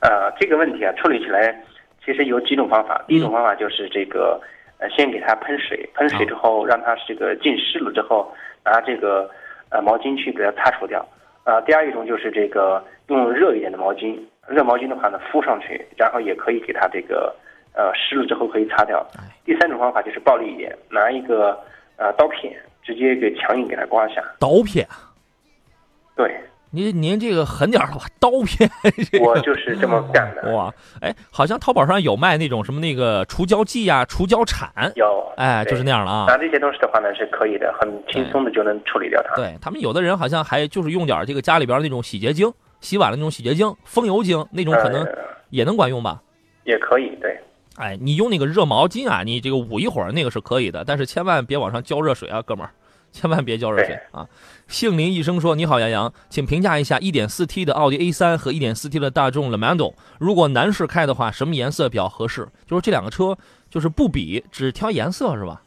呃，这个问题啊，处理起来其实有几种方法。第一种方法就是这个，呃，先给它喷水，喷水之后让它这个浸湿了之后，拿这个呃毛巾去给它擦除掉。啊，第二一种就是这个用热一点的毛巾，热毛巾的话呢敷上去，然后也可以给它这个呃湿了之后可以擦掉。第三种方法就是暴力一点，拿一个呃刀片直接给强硬给它刮下。刀片？对。您您这个狠点儿吧，[laughs] 刀片。我就是这么干的。哇，哎，好像淘宝上有卖那种什么那个除胶剂啊、除胶铲。有。哎，就是那样了啊。拿这些东西的话呢，是可以的，很轻松的就能处理掉它。对他们有的人好像还就是用点这个家里边那种洗洁精，洗碗的那种洗洁精、风油精那种，可能也能管用吧？也可以，对。哎，你用那个热毛巾啊，你这个捂一会儿那个是可以的，但是千万别往上浇热水啊，哥们儿。千万别浇热水啊！杏林医生说：“你好，杨洋，请评价一下 1.4T 的奥迪 A3 和 1.4T 的大众 Lamando。如果男士开的话，什么颜色比较合适？就是这两个车，就是不比，只挑颜色是吧？”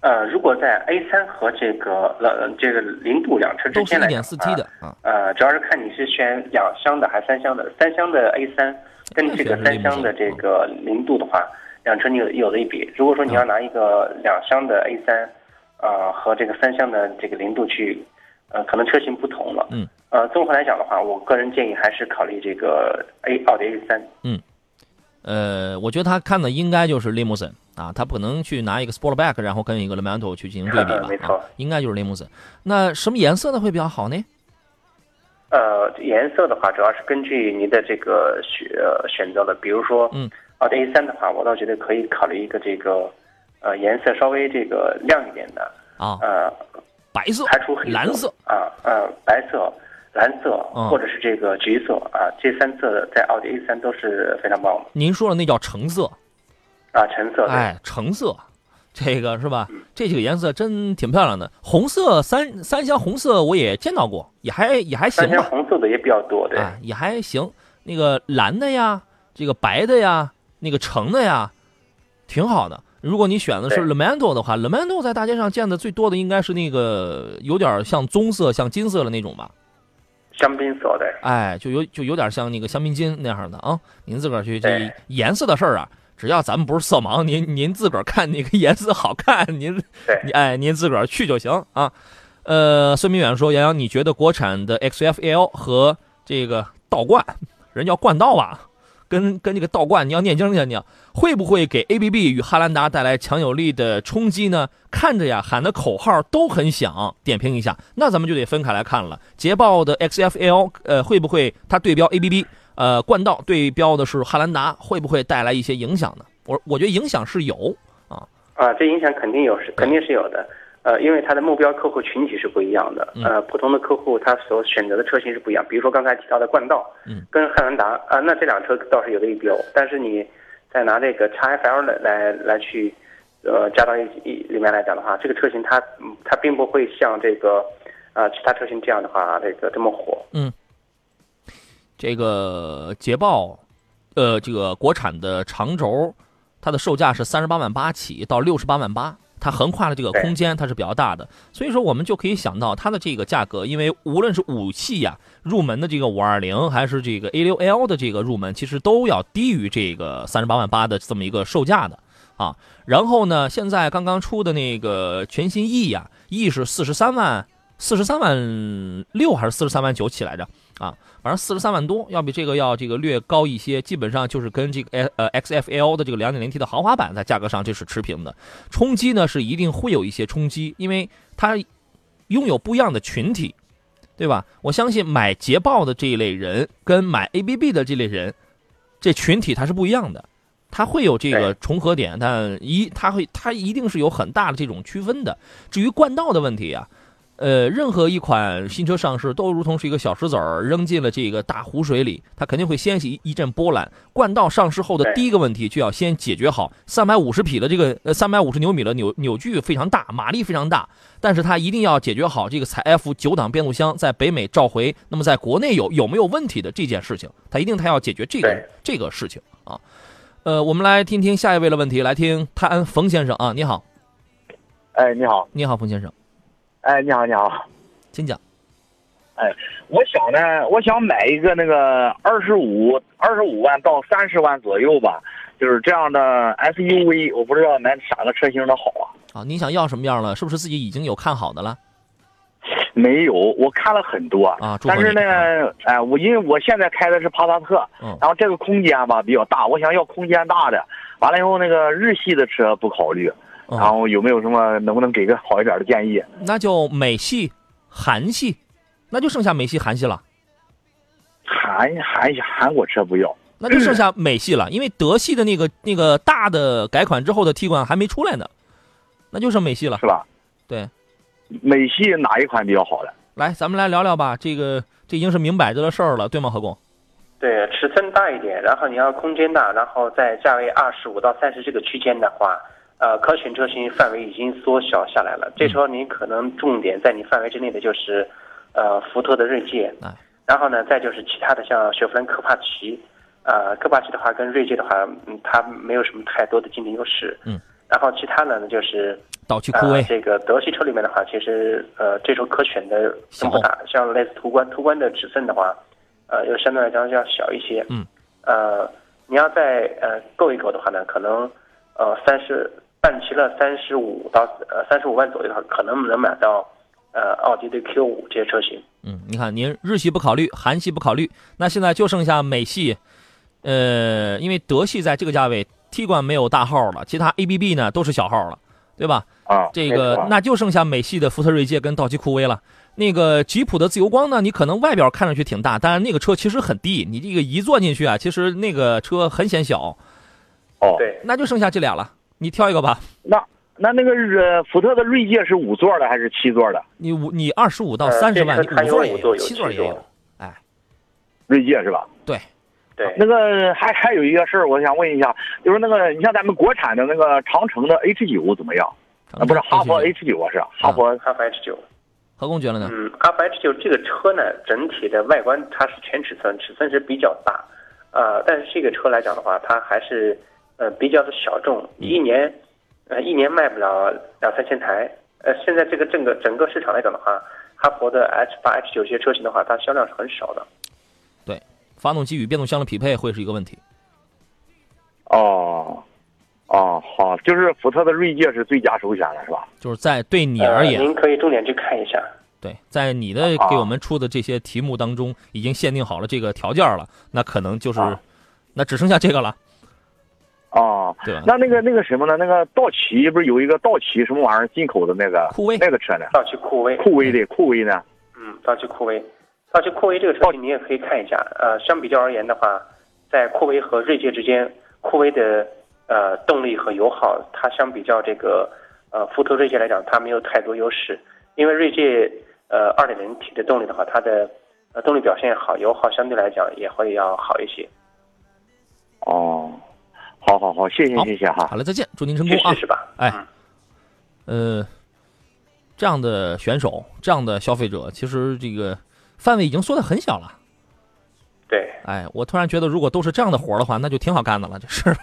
呃，如果在 A 3和这个呃这个零度两车之间来讲一点四 T 的啊，呃，主要是看你是选两厢的还是三厢的。三厢的 A 3跟这个三厢的这个零度的话，两车你有有的一比。如果说你要拿一个两厢的 A 3呃和这个三厢的这个零度去，呃，可能车型不同了。嗯。呃，综合来讲的话，我个人建议还是考虑这个 A 奥迪 A 三。嗯呃，我觉得他看的应该就是 Limousine 啊，他不可能去拿一个 Sportback，然后跟一个 Lamanto 去进行对比吧？[laughs] 没错啊，应该就是 Limousine。那什么颜色的会比较好呢？呃，颜色的话，主要是根据您的这个选呃选择的。比如说，嗯，奥迪 A 3的话，我倒觉得可以考虑一个这个，呃，颜色稍微这个亮一点的，啊，呃，白色、排除黑蓝色啊，呃，白色、蓝色嗯或者是这个橘色啊，这三色在奥迪 A 三都是非常棒的您说的那叫橙色，啊，橙色哎，橙色，这个是吧？这几个颜色真挺漂亮的。红色三三厢红色我也见到过，也还也还行三厢吧，红色的也比较多，对，哎，也还行。那个蓝的呀，这个白的呀，那个橙的呀，挺好的。如果你选的是 Lamento 的话，Lamento 在大街上见的最多的应该是那个有点像棕色、像金色的那种吧？香槟色的，哎，就有就有点像那个香槟金那样的啊。您自个儿去这颜色的事儿啊，只要咱们不是色盲，您您自个儿看哪个颜色好看，您对你哎您自个儿去就行啊。呃，孙明远说，杨洋，你觉得国产的 XFL 和这个道观，人叫冠道吧？跟跟这个道观，你要念经念念，会不会给 ABB 与汉兰达带来强有力的冲击呢？看着呀，喊的口号都很响，点评一下，那咱们就得分开来看了。捷豹的 XFL，呃，会不会它对标 ABB？呃，冠道对标的是汉兰达，会不会带来一些影响呢？我我觉得影响是有啊，啊，这影响肯定有，是肯定是有的。呃，因为它的目标客户群体是不一样的，嗯呃，不同的客户他所选择的车型是不一样。比如说刚才提到的冠道，嗯，跟汉兰达啊、那这辆车倒是有的一标。但是你再拿这个 x FL 来来来去，呃，加到一一里面来讲的话，这个车型它它并不会像这个啊、其他车型这样的话，这个这么火。嗯这个捷豹，呃，这个国产的长轴，它的售价是三十八万八起到六十八万八，它横跨的这个空间它是比较大的，所以说我们就可以想到它的这个价格，因为无论是五系呀、入门的这个五二零，还是这个 A 六 L 的这个入门，其实都要低于这个三十八万八的这么一个售价的啊。然后呢，现在刚刚出的那个全新 E 呀、e 是四十三万，四十三万六还是四十三万九起来着啊？反正四十三万多，要比这个要这个略高一些，基本上就是跟这个呃 XFL 的这个 2.0T 的豪华版在价格上这是持平的。冲击呢是一定会有一些冲击，因为它拥有不一样的群体，对吧？我相信买捷豹的这一类人跟买 ABB 的这类人，这群体它是不一样的，它会有这个重合点，但一它会它一定是有很大的这种区分的。至于冠道的问题啊，呃，任何一款新车上市都如同是一个小石子儿扔进了这个大湖水里，它肯定会掀起一阵波澜。冠道上市后的第一个问题就要先解决好，三百五十匹的这个呃三百五十牛米的扭扭矩非常大，马力非常大，但是它一定要解决好这个采 F 九档变速箱在北美召回，那么在国内有有没有问题的这件事情，它一定它要解决这个这个事情啊。呃，我们来听听下一位的问题，来听泰安冯先生啊，你好，哎，你好，你好，冯先生，哎，你好，你好。请讲。哎我想呢，我想买一个那个二十五二十五万到三十万左右吧，就是这样的 SUV，我不知道买啥个车型的好啊？啊，您想要什么样了？是不是自己已经有看好的了？没有，我看了很多啊但是呢，哎，我因为我现在开的是帕萨特，嗯然后这个空间吧比较大，我想要空间大的。完了以后，那个日系的车不考虑，嗯然后有没有什么能不能给个好一点的建议？那就美系、韩系，那就剩下美系、韩系了，韩韩韩国车不要，那就剩下美系了，因为德系的那个那个大的改款之后的 T 款还没出来呢，那就剩美系了是。吧？对，美系哪一款比较好的？来，咱们来聊聊吧，这个这已经是明摆着的事儿了，对吗，何工？对，尺寸大一点，然后你要空间大，然后在价位二十五到三十这个区间的话，呃，可选车型范围已经缩小下来了。这时候你可能重点在你范围之内的就是，呃，福特的锐界哎，然后呢，再就是其他的像雪佛兰科帕奇，呃，科帕奇的话跟锐界的话，嗯，它没有什么太多的竞争优势。嗯。然后其他的呢就是呃道奇酷威，这个德系车里面的话，其实呃这时候可选的并不大，像类似途观，途观的尺寸的话，呃又相对来讲要小一些。嗯。呃，你要再呃够一够的话呢，可能呃三十办齐了三十五到呃三十五万左右的话，可能能买到呃奥迪的 Q 五这些车型。嗯，你看您日系不考虑，韩系不考虑，那现在就剩下美系，呃，因为德系在这个价位，T 冠没有大号了，其他 ABB 呢都是小号了，对吧？啊，这个那就剩下美系的福特锐界跟道奇酷威了。那个吉普的自由光呢，你可能外表看上去挺大，但是那个车其实很低，你这个一坐进去啊，其实那个车很显小，哦，对，那就剩下这俩了，你挑一个吧。那那那个呃，福特的锐界是五座的还是七座的？你五你二十五到呃三十万，你这车它有座也有七座也有哎，锐界是吧？对，对，那个还还有一个事儿，我想问一下，就是那个你像咱们国产的那个长城的 H 九怎么样？啊，不是哈佛 H 九啊，是哈佛哈弗 H 九。何工觉得呢？嗯，哈弗 H 九这个车呢，整体的外观它是全尺寸，尺寸是比较大，呃，但是这个车来讲的话，它还是呃比较的小众，一年呃一年卖不了两三千台。呃，现在这个整个整个市场来讲的话，哈佛的 H 八、H 九这些车型的话，它销量是很少的。对发动机与变速箱的匹配会是一个问题。哦哦，好，就是福特的锐界是最佳首选了，是吧？就是在对你而呃，言，您可以重点去看一下。对，在你的啊给我们出的这些题目当中，已经限定好了这个条件了，那可能就是，啊那只剩下这个了，哦，对吧？那那个那个什么呢？那个道奇不是有一个道奇什么玩意儿进口的那个酷威那个车呢？道奇酷威，酷威的酷威呢？嗯，道奇酷威，道奇酷威这个车型你也可以看一下。呃，相比较而言的话，在酷威和锐界之间，酷威的呃动力和油耗，它相比较这个呃福特锐界来讲，它没有太多优势。因为锐界呃 2.0T 的动力的话，它的呃动力表现好，油耗相对来讲也会要好一些。哦，好好好，谢谢谢谢哈好。了，再见，祝您成功啊去试！试吧。哎嗯呃，这样的选手，这样的消费者，其实这个范围已经缩得很小了。对哎，我突然觉得，如果都是这样的活儿的话，那就挺好干的了。这事儿，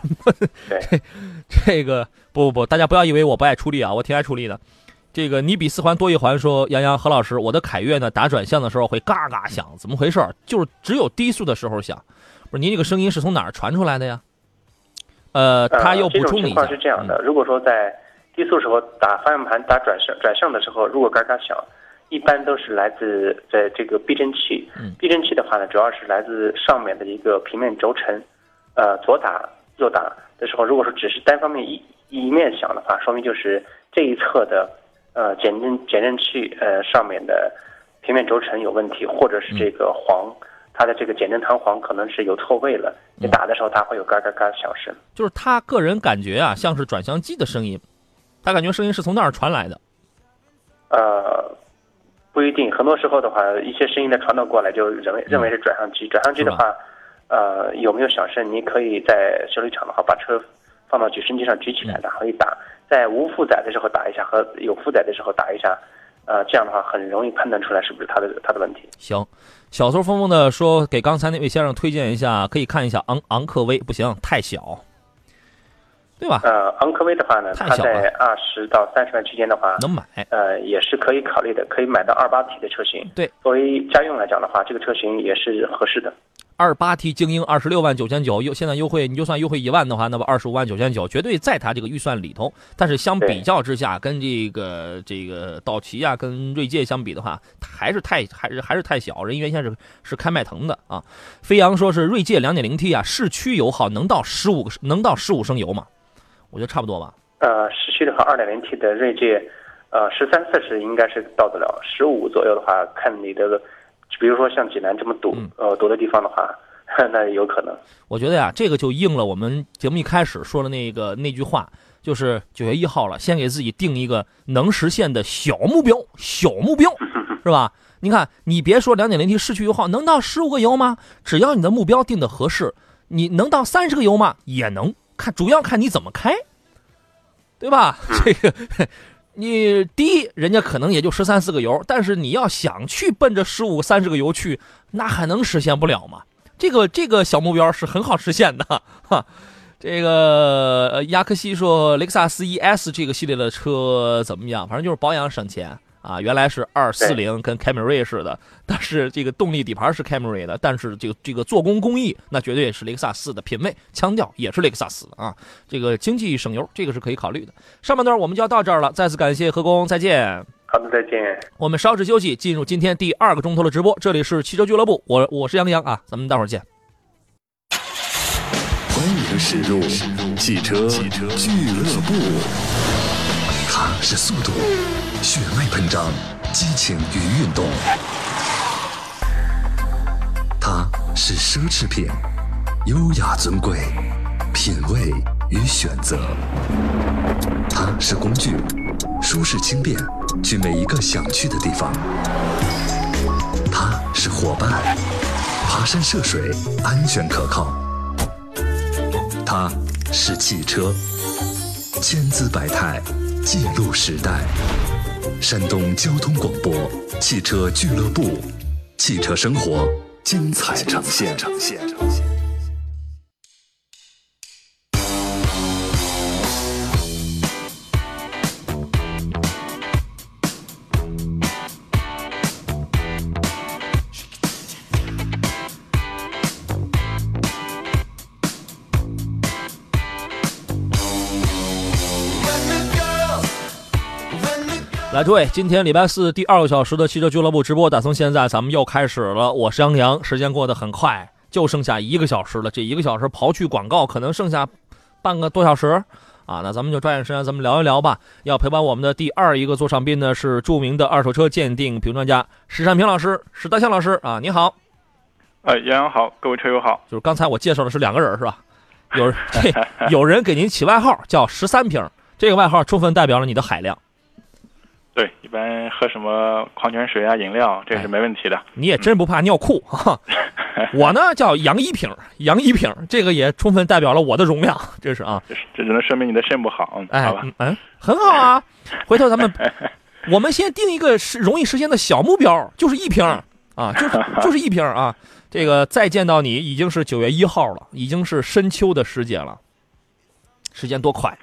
对，[laughs] 这个不不不，大家不要以为我不爱出力啊，我挺爱出力的。这个你比四环多一环说，杨洋何老师，我的凯越呢打转向的时候会嘎嘎响，怎么回事？就是只有低速的时候响。不是您这个声音是从哪儿传出来的呀？呃，呃，他又这种情补充了一下，况是这样的，嗯如果说在低速时候打方向盘打转向转向的时候，如果嘎嘎响，一般都是来自在这个避震器。嗯避震器的话呢，主要是来自上面的一个平面轴承，呃，左打右打的时候，如果说只是单方面一一面响的话，说明就是这一侧的呃减震减震器呃上面的平面轴承有问题，或者是这个簧。它的这个减震弹簧可能是有错位了，你打的时候它会有嘎嘎嘎的响声。就是他个人感觉啊，像是转向机的声音，他感觉声音是从那儿传来的。呃，不一定，很多时候的话，一些声音的传导过来，就认为认为是转向机。转向机的话，呃，有没有响声？你可以在修理厂的话，把车放到举升机上举起来，然后一打，在无负载的时候打一下，和有负载的时候打一下，呃，这样的话很容易判断出来是不是它的它的问题。行，小偷疯疯的说给刚才那位先生推荐一下，可以看一下昂昂科威，不行，太小，对吧？呃，昂科威的话呢，它在二十到三十万区间的话，能买，呃，也是可以考虑的，可以买到二八 T 的车型。对，作为家用来讲的话，这个车型也是合适的。二八 T 精英二十六万九千九，优现在优惠，你就算优惠一万的话，那么二十五万九千九，绝对在它这个预算里头。但是相比较之下，跟这个这个道奇啊，跟锐界相比的话，还是太还是还是太小。人原先是是开迈腾的啊。飞扬说是锐界两点零 T 啊，市区油耗能到十五能到十五升油吗？我觉得差不多吧。呃，市区的话，二点零 T 的锐界，呃，十三四十应该是到得了，十五左右的话，看你的，比如说像济南这么堵，嗯呃，堵的地方的话，[laughs] 那有可能。我觉得呀，这个就应了我们节目一开始说的那个那句话，就是九月一号了，先给自己定一个能实现的小目标，小目标，[laughs] 是吧？你看，你别说两点零 T 市区油耗能到十五个油吗？只要你的目标定的合适，你能到三十个油吗？也能，看主要看你怎么开，对吧？[laughs] 这个。你低，人家可能也就十三四个油，但是你要想去奔着十五三十个油去，那还能实现不了吗？这个这个小目标是很好实现的，哈。这个呃亚克西说雷克萨斯 ES 这个系列的车怎么样？反正就是保养省钱啊。原来是二四零跟凯美瑞似的，但是这个动力底盘是凯美瑞的，但是这个这个做工工艺那绝对是雷克萨斯的品味腔调也是雷克萨斯的啊。这个经济省油，这个是可以考虑的。上半段我们就要到这儿了，再次感谢何工，再见。好的，再见。我们稍事休息，进入今天第二个钟头的直播。这里是汽车俱乐部，我我是杨洋啊，咱们待会儿见。欢迎驶入汽车俱乐部。它是速度，血脉喷张，激情与运动；它是奢侈品，优雅尊贵，品味与选择；它是工具，舒适轻便，去每一个想去的地方；它是伙伴，爬山涉水，安全可靠。它是汽车，千姿百态，记录时代。山东交通广播汽车俱乐部，汽车生活精彩呈现。来，诸位，今天礼拜四第二个小时的汽车俱乐部直播，打从现在咱们又开始了。我是杨洋，时间过得很快，就剩下一个小时了。这一个小时刨去广告，可能剩下半个多小时啊。那咱们就抓紧时间，咱们聊一聊吧。要陪伴我们的第二一个座上宾呢，是著名的二手车鉴定评专家史善平老师，史德祥老师啊，你好。哎，杨洋好，各位车友好。就是刚才我介绍的是两个人是吧？有这有人给您起外号叫十三瓶，这个外号充分代表了你的海量。对，一般喝什么矿泉水啊、饮料，这是没问题的。你也真不怕尿裤哈？[laughs] 我呢叫杨一瓶，杨一瓶，这个也充分代表了我的容量，这是啊。这只能说明你的肾不好，哎，好吧？嗯，很好啊。[laughs] 回头咱们，[laughs] 我们先定一个实容易实现的小目标，就是一瓶啊，就是就是一瓶啊。这个再见到你已经是九月一号了，已经是深秋的时节了，时间多快。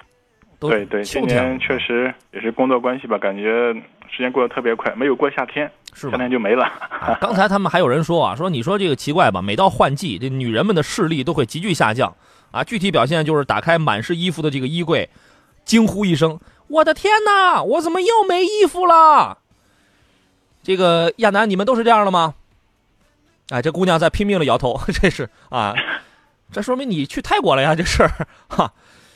对对，今年确实也是工作关系吧，感觉时间过得特别快，没有过夏天，是夏天就没了。刚才他们还有人说啊，说你说这个奇怪吧，每到换季，这女人们的视力都会急剧下降啊。具体表现就是打开满是衣服的这个衣柜，惊呼一声：“我的天哪，我怎么又没衣服了？”这个亚楠，你们都是这样的吗？哎，这姑娘在拼命的摇头，[laughs] 这是啊，这说明你去泰国了呀，这事儿哈。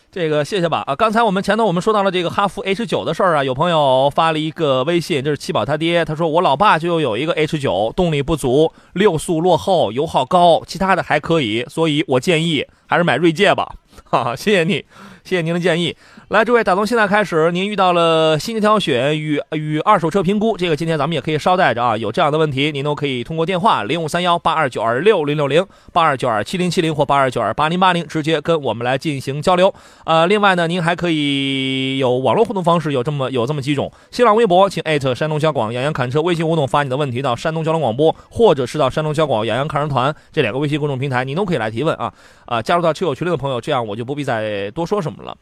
这个谢谢吧啊！刚才我们前头我们说到了这个哈弗 H 九的事儿啊，有朋友发了一个微信，这是七宝他爹，他说我老爸就有一个 H 九，动力不足，六速落后，油耗高，其他的还可以，所以我建议还是买锐界吧。哈哈，谢谢你，谢谢您的建议。来，诸位，打从现在开始，您遇到了新车挑选与与二手车评估，这个今天咱们也可以捎带着啊，有这样的问题，您都可以通过电话零五三幺八二九二六零六零八二九二七零七零或八二九二八零八零直接跟我们来进行交流。呃，另外呢，您还可以有网络互动方式，有这么有这么几种：新浪微博，请艾特山东交广杨洋侃车；微信互动发你的问题到山东交通广播，或者是到山东交广杨洋侃车团这两个微信公众平台，您都可以来提问啊啊！加入到车友群里的朋友，这样我就不必再多说什么了。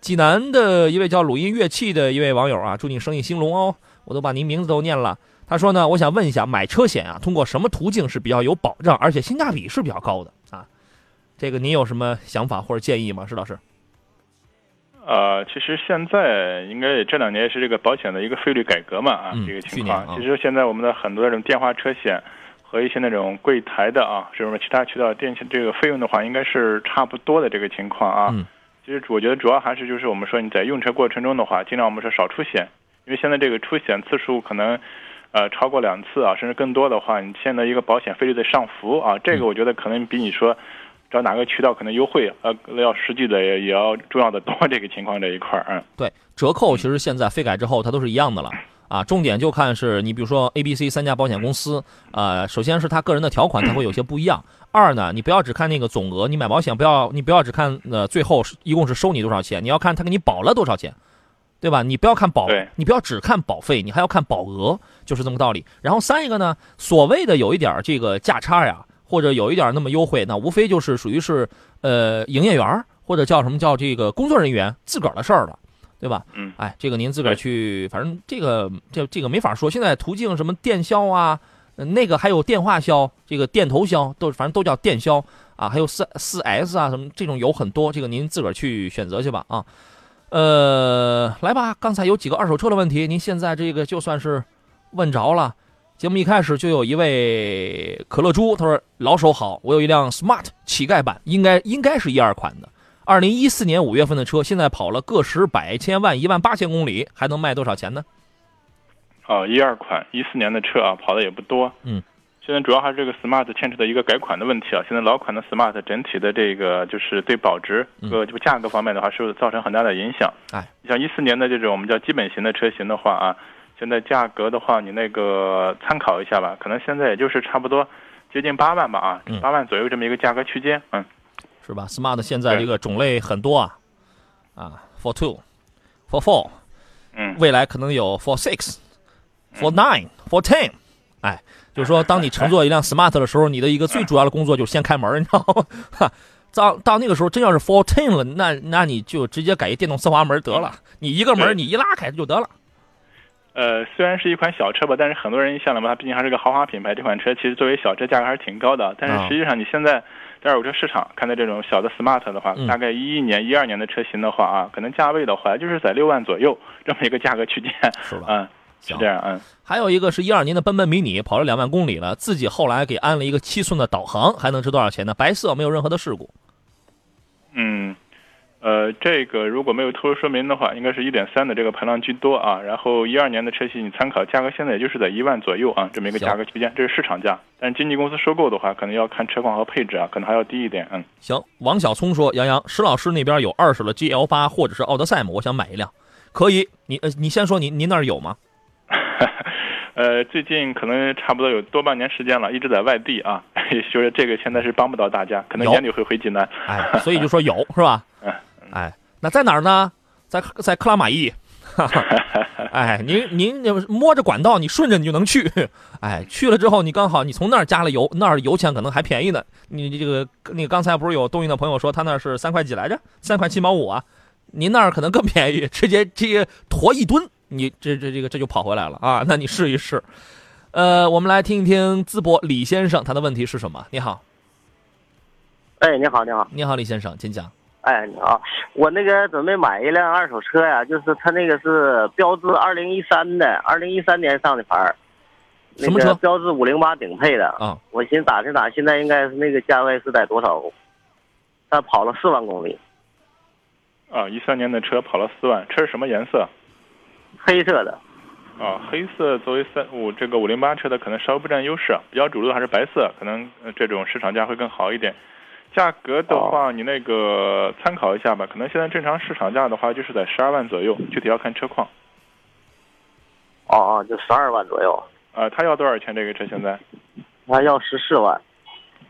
济南的一位叫鲁音乐器的一位网友啊，祝你生意兴隆哦！我都把您名字都念了。他说呢，我想问一下，买车险啊，通过什么途径是比较有保障，而且性价比是比较高的啊？这个您有什么想法或者建议吗，石老师？呃，其实现在应该这两年是这个保险的一个费率改革嘛啊，这个情况。其实现在我们的很多这种电话车险和一些那种柜台的啊，什么其他渠道电信这个费用的话，应该是差不多的这个情况啊。其实我觉得主要还是就是我们说你在用车过程中的话，尽量我们说少出险，因为现在这个出险次数可能，呃超过两次啊，甚至更多的话，你现在一个保险费率的上浮啊，这个我觉得可能比你说找哪个渠道可能优惠呃要实际的也也要重要的多这个情况这一块儿嗯。对，折扣其实现在费改之后它都是一样的了。啊，重点就看是你比如说 A、B、C 三家保险公司，呃，首先是他个人的条款，它会有些不一样。二呢，你不要只看那个总额，你买保险不要你不要只看呃最后一共是收你多少钱，你要看他给你保了多少钱，对吧？你不要看保，你不要只看保费，你还要看保额，就是这么道理。然后三一个呢，所谓的有一点这个价差呀，或者有一点那么优惠，那无非就是属于是呃营业员或者叫什么叫这个工作人员自个儿的事儿了，对吧？嗯，哎，这个您自个儿去，反正这个这这个没法说。现在途径什么电销啊，那个还有电话销，这个电头销都反正都叫电销啊，还有四四 S 啊什么这种有很多，这个您自个儿去选择去吧啊。呃，来吧，刚才有几个二手车的问题，您现在这个就算是问着了。节目一开始就有一位可乐猪，他说：“老手好，我有一辆 Smart 乞丐版，应该应该是一二款的，二零一四年五月份的车，现在跑了个十百千万一万八千公里，还能卖多少钱呢？”哦，一二款一四年的车啊，跑的也不多。嗯，现在主要还是这个 Smart 牵扯的一个改款的问题啊。现在老款的 Smart 整体的这个就是对保值和这个价格方面的话，是造成很大的影响。哎，像一四年的这种我们叫基本型的车型的话啊。现在价格的话，你那个参考一下吧，可能现在也就是差不多接近八万吧啊，八万左右这么一个价格区间，嗯，是吧？Smart 现在这个种类很多啊，啊，For Two，For Four，嗯，未来可能有 For Six，For Nine，For Ten，哎，就是说，当你乘坐一辆 Smart 的时候，你的一个最主要的工作就是先开门，你知道吗？哈，到到那个时候真要是 For Ten 了，那那你就直接改一电动丝滑门得了，你一个门你一拉开就得了。呃，虽然是一款小车吧，但是很多人一想了嘛，它毕竟还是个豪华品牌。这款车其实作为小车价格还是挺高的。但是实际上，你现在在二手车市场看到这种小的 smart 的话，大概一一年、一二年的车型的话啊，可能价位的话就是在六万左右这么一个价格区间，是吧？嗯，是这样，嗯。还有一个是一二年的奔奔迷你，跑了两万公里了，自己后来给安了一个七寸的导航，还能值多少钱呢？白色，没有任何的事故。嗯。呃，这个如果没有特殊说明的话，应该是一点三的这个排量居多啊。然后一二年的车型你参考，价格现在也就是在一万左右啊，这么一个价格区间，这是市场价。但是经纪公司收购的话，可能要看车况和配置啊，可能还要低一点。嗯，行。王小聪说：“杨洋，石老师那边有二手的 GL 八或者是奥德赛吗？我想买一辆，可以。你呃，你先说，您您那儿有吗？” [laughs] 呃，最近可能差不多有多半年时间了，一直在外地啊，[laughs] 就是这个现在是帮不到大家，可能年底会回济南。哎，所以就说有是吧？[laughs] 嗯。哎，那在哪儿呢？在在克拉玛依。哎，您您摸着管道，你顺着你就能去。哎，去了之后，你刚好你从那儿加了油，那儿油钱可能还便宜呢。你你这个，你刚才不是有东营的朋友说他那是三块几来着？三块七毛五啊？您那儿可能更便宜，直接直接驮一吨，你这这这个这就跑回来了啊？那你试一试。呃，我们来听一听淄博李先生他的问题是什么？你好。哎，你好，你好，你好，李先生，请讲。哎，你好，我那个准备买一辆二手车呀，就是他那个是标致二零一三的，二零一三年上的牌儿，什么车？标致五零八顶配的啊。我寻思打听打，现在应该是那个价位是在多少？他跑了四万公里。啊，一三年的车跑了四万，车是什么颜色？黑色的。啊，黑色作为三五这个五零八车的可能稍微不占优势，比较主流的还是白色，可能这种市场价会更好一点。价格的话，你那个参考一下吧。可能现在正常市场价的话，就是在十二万左右，具体要看车况。哦哦，就十二万左右。呃，他要多少钱？这个车现在？他要十四万。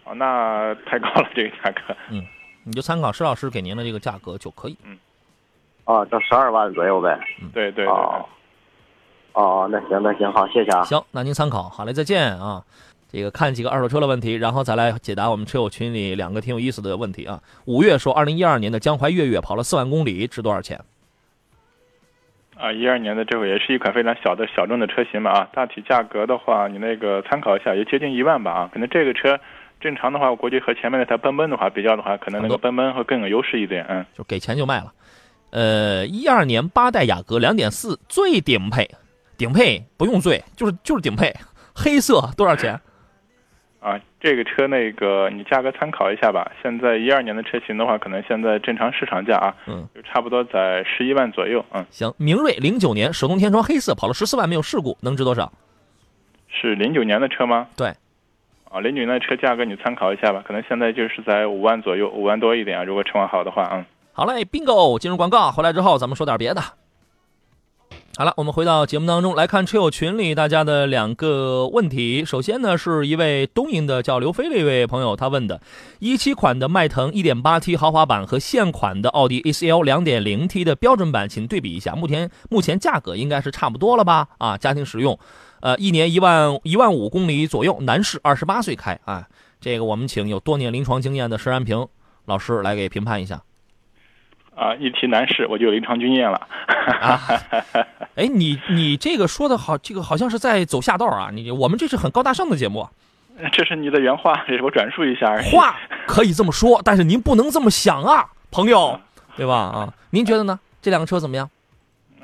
哦，那太高了，这个价格。嗯，你就参考施老师给您的这个价格就可以。嗯。哦，就十二万左右呗。对，对对。哦。哦，那行那行好，谢谢啊。行，那您参考，好嘞，再见啊。这个看几个二手车的问题，然后再来解答我们车友群里两个挺有意思的问题啊。五月说，二零一二年的江淮悦悦跑了四万公里，值多少钱？啊，一二年的这个也是一款非常小的小众的车型嘛啊，大体价格的话，你那个参考一下，也接近一万吧啊。可能这个车正常的话，我估计和前面那台奔奔的话比较的话，可能那个奔奔会更有优势一点，嗯。就给钱就卖了。呃，一二年八代雅阁两点四最顶配，顶配不用最，就是就是顶配，黑色多少钱？啊，这个车那个你价格参考一下吧。现在一二年的车型的话，可能现在正常市场价啊，嗯，就差不多在十一万左右。嗯，行，明锐零九年手动天窗黑色跑了十四万没有事故，能值多少？是零九年的车吗？对。啊，零九年的车价格你参考一下吧，可能现在就是在五万左右，五万多一点啊。如果车况好的话，嗯。好嘞，bingo，进入广告，回来之后咱们说点别的。好了，我们回到节目当中来看车友群里大家的两个问题。首先呢，是一位东营的叫刘飞的一位朋友，他问的：一七款的迈腾 1.8T 豪华版和现款的奥迪 A4L 2.0T 的标准版，请对比一下。目前目前价格应该是差不多了吧？啊，家庭使用，呃，一年一万一万五公里左右，男士，二十八岁开啊。这个我们请有多年临床经验的石安平老师来给评判一下。啊，一提男士我就有临床经验了。啊，[laughs] 哎，你你这个说的好，这个好像是在走下道啊！你我们这是很高大上的节目。这是你的原话，这是我转述一下而已。话可以这么说，但是您不能这么想啊，朋友，对吧？啊，您觉得呢？这两个车怎么样？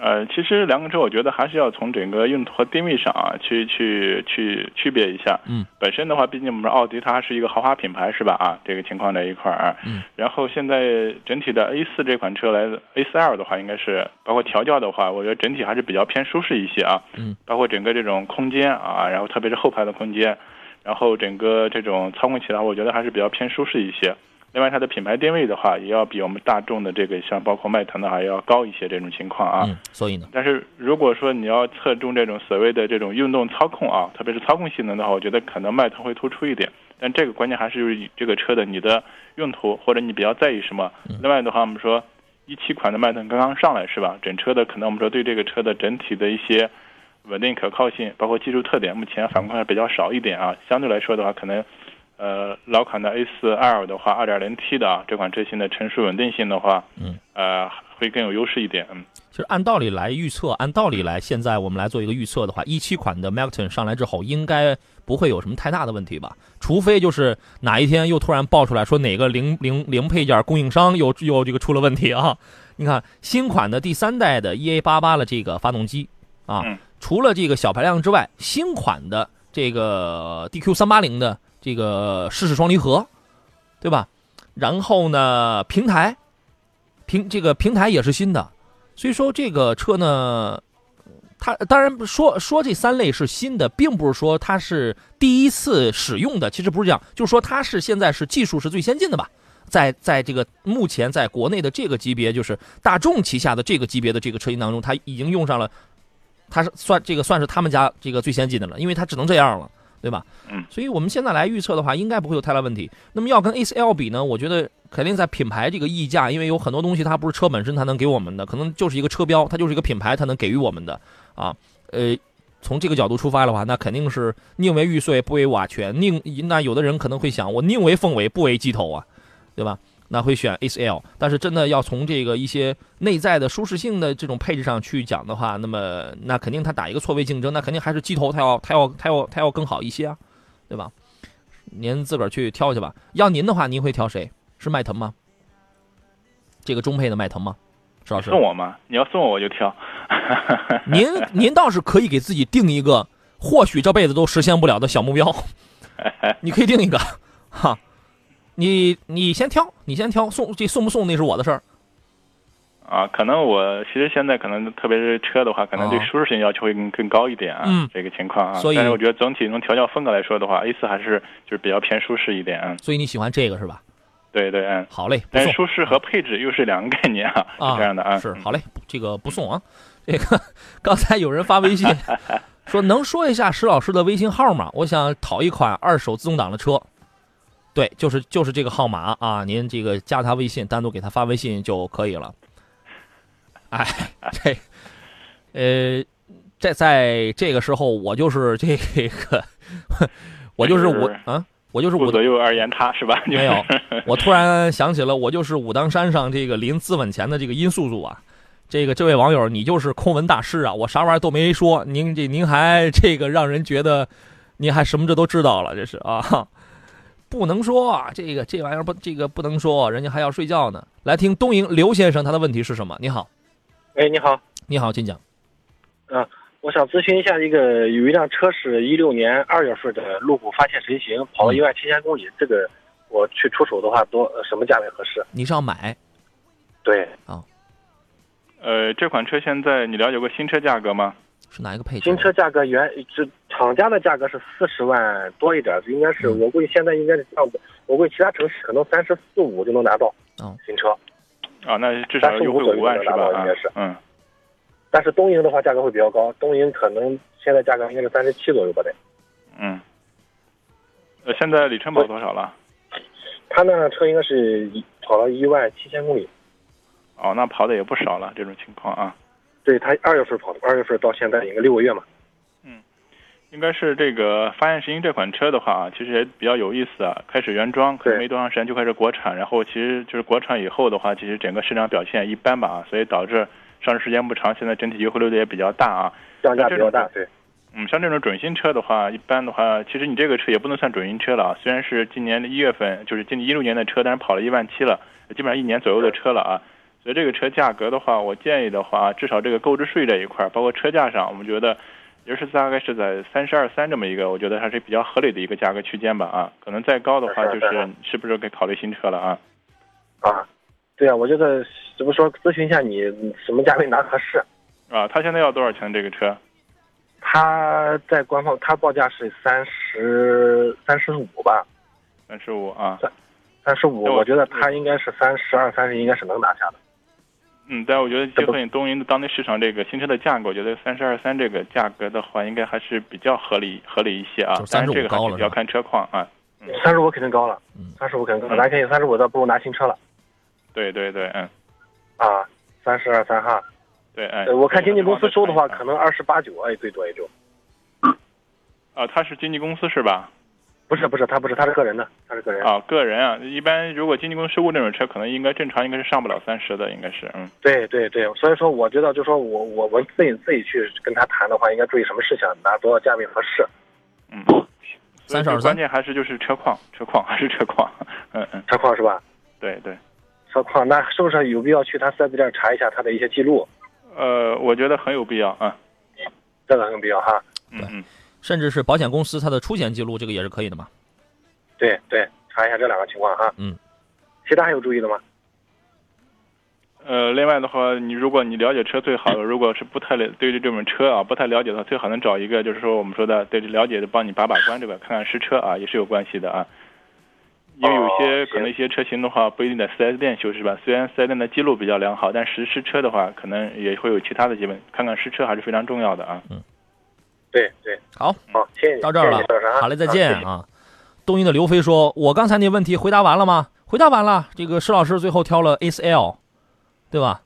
呃，其实两个车，我觉得还是要从整个用途和定位上啊，去去去区别一下。嗯。本身的话，毕竟我们奥迪它是一个豪华品牌，是吧？啊，这个情况在一块儿。嗯。然后现在整体的 A 四这款车来 A 四 L 的话，应该是包括调教的话，我觉得整体还是比较偏舒适一些啊。嗯。包括整个这种空间啊，然后特别是后排的空间。然后整个这种操控起来，我觉得还是比较偏舒适一些。另外，它的品牌定位的话，也要比我们大众的这个像包括迈腾的话要高一些这种情况啊。嗯，所以呢？但是如果说你要侧重这种所谓的这种运动操控啊，特别是操控性能的话，我觉得可能迈腾会突出一点。但这个关键还是就是这个车的你的用途或者你比较在意什么。另外的话，我们说一七款的迈腾刚刚上来是吧？整车的可能我们说对这个车的整体的一些。稳定可靠性，包括技术特点，目前反馈还比较少一点啊。相对来说的话，可能，呃，老款的 A4L 的话，2.0T 的啊，这款车型的成熟稳定性的话，嗯，呃，会更有优势一点。嗯，其实按道理来预测，按道理来，现在我们来做一个预测的话，一七款的 Macan 上来之后，应该不会有什么太大的问题吧？除非就是哪一天又突然爆出来说哪个零零零配件供应商又又这个出了问题啊？你看新款的第三代的 EA88 的这个发动机啊。除了这个小排量之外，新款的这个 DQ380 的这个试试双离合，对吧？然后呢，平台平这个平台也是新的，所以说这个车呢，它当然说说这三类是新的，并不是说它是第一次使用的，其实不是这样，就是说它是现在是技术是最先进的吧，在在这个目前在国内的这个级别，就是大众旗下的这个级别的这个车型当中，它已经用上了。它是算这个算是他们家这个最先进的了，因为它只能这样了，对吧？嗯，所以我们现在来预测的话，应该不会有太大问题。那么要跟 A4L 比呢？我觉得肯定在品牌这个溢价，因为有很多东西它不是车本身它能给我们的，可能就是一个车标，它就是一个品牌它能给予我们的啊。呃，从这个角度出发的话，那肯定是宁为玉碎不为瓦全。宁那有的人可能会想，我宁为凤尾不为鸡头啊，对吧？那会选 A4L，但是真的要从这个一些内在的舒适性的这种配置上去讲的话，那么那肯定它打一个错位竞争，那肯定还是机头它要它要它要它要更好一些啊，对吧？您自个儿去挑去吧。要您的话，您会挑谁？是迈腾吗？这个中配的迈腾吗？石老师送我吗？你要送我我就挑。[laughs] 您您倒是可以给自己定一个或许这辈子都实现不了的小目标，[laughs] 你可以定一个哈。你你先挑，你先挑送这送不送那是我的事儿。啊，可能我其实现在可能特别是车的话，可能对舒适性要求会更更高一点啊。嗯，这个情况啊。所以，但是我觉得整体从调教风格来说的话，A 四还是就是比较偏舒适一点啊。所以你喜欢这个是吧？对对嗯。好嘞，但舒适和配置又是两个概念啊，是这样的啊。是好嘞，这个不送啊。这个刚才有人发微信 [laughs] 说，能说一下石老师的微信号吗？我想讨一款二手自动挡的车。对，就是就是这个号码啊，您这个加他微信，单独给他发微信就可以了。哎，这，呃，在在这个时候，我就是这个，我就是我啊，我就是我左右而言他是吧？没有，我突然想起了，我就是武当山上这个临自刎前的这个殷素素啊。这个这位网友，你就是空文大师啊！我啥玩意儿都没说，您这您还这个让人觉得，您还什么这都知道了，这是啊。不能说啊这个这玩意儿不这个不能说，人家还要睡觉呢。来听东营刘先生他的问题是什么？你好，哎，你好，你好，请讲。啊，我想咨询一下，这个有一辆车是一六年二月份的路虎发现神行，跑了一万七千公里，这个我去出手的话，多什么价位合适？你是要买？对。啊。呃，这款车现在你了解过新车价格吗？是哪一个配置？新车价格原是厂家的价格是四十万多一点，应该是我估计现在应该是这样子。我估计其他城市可能三十四五就能拿到。哦，新车。啊，那至少优惠五万是吧？应该是。嗯。但是东营的话价格会比较高，东营可能现在价格应该是三十七左右吧得。嗯。呃，现在里程跑多少了？他那辆车应该是跑了一万七千公里。哦，那跑的也不少了，这种情况啊。对他二月份跑的，二月份到现在应该六个月嘛。嗯，应该是这个发现神行这款车的话，其实也比较有意思啊。开始原装，可能没多长时间就开始国产，然后其实就是国产以后的话，其实整个市场表现一般吧啊，所以导致上市时间不长，现在整体优惠力度也比较大啊，降价比较大。对，嗯，像这种准新车的话，一般的话，其实你这个车也不能算准新车了啊。虽然是今年的一月份，就是今年一六年的车，但是跑了一万七了，基本上一年左右的车了啊。所以这个车价格的话，我建议的话，至少这个购置税这一块，包括车价上，我们觉得。也是大概是在三十二三这么一个，我觉得还是比较合理的一个价格区间吧啊，可能再高的话就是是不是该考虑新车了啊？啊，对啊，我觉得怎么说咨询一下你什么价位拿合适？啊，他现在要多少钱这个车？他在官方他报价是三十三十五吧？三十五啊？三三十五，我觉得他应该是三十二三十应该是能拿下的。嗯，但我觉得结合你东营的当地市场这个新车的价格，我觉得三十二三这个价格的话，应该还是比较合理合理一些啊。三十五高了，要看车况啊。三十五肯定高了，三十五肯定高。咱肯定三十五，倒不如拿新车了。对对对，嗯。啊，三十二三哈。对，哎。我看经纪公司收的话，可能二十八九，哎，最多也就。啊，他是经纪公司是吧？不是不是，他不是，他是个人的，他是个人。啊，个人啊，一般如果经纪公司收购这种车，可能应该正常应该是上不了三十的，应该是，嗯，对对对，所以说我觉得就说我我我自己自己去跟他谈的话，应该注意什么事情，拿多少价位合适，嗯，三十二关键还是就是车况，车况 [laughs] 还是车况，嗯嗯，车况是吧？对对，车况那是不是有必要去他四 S 店查一下他的一些记录？呃，我觉得很有必要啊，这个很有必要哈，嗯嗯。甚至是保险公司它的出险记录，这个也是可以的嘛？对对，查一下这两个情况哈。嗯，其他还有注意的吗？呃，另外的话，你如果你了解车最好，如果是不太了对于这种车啊不太了解的话，最好能找一个就是说我们说的对了解的帮你把把关，这个看看实车啊，也是有关系的啊。因为有些可能一些车型的话不一定在四 S 店修是吧？虽然四 S 店的记录比较良好，但实实车的话可能也会有其他的基本，看看实车还是非常重要的啊。嗯。对对，好，好，谢谢，到这儿了，好嘞，再见啊。东营的刘飞说：“我刚才那问题回答完了吗？回答完了。这个施老师最后挑了 A C L，对吧？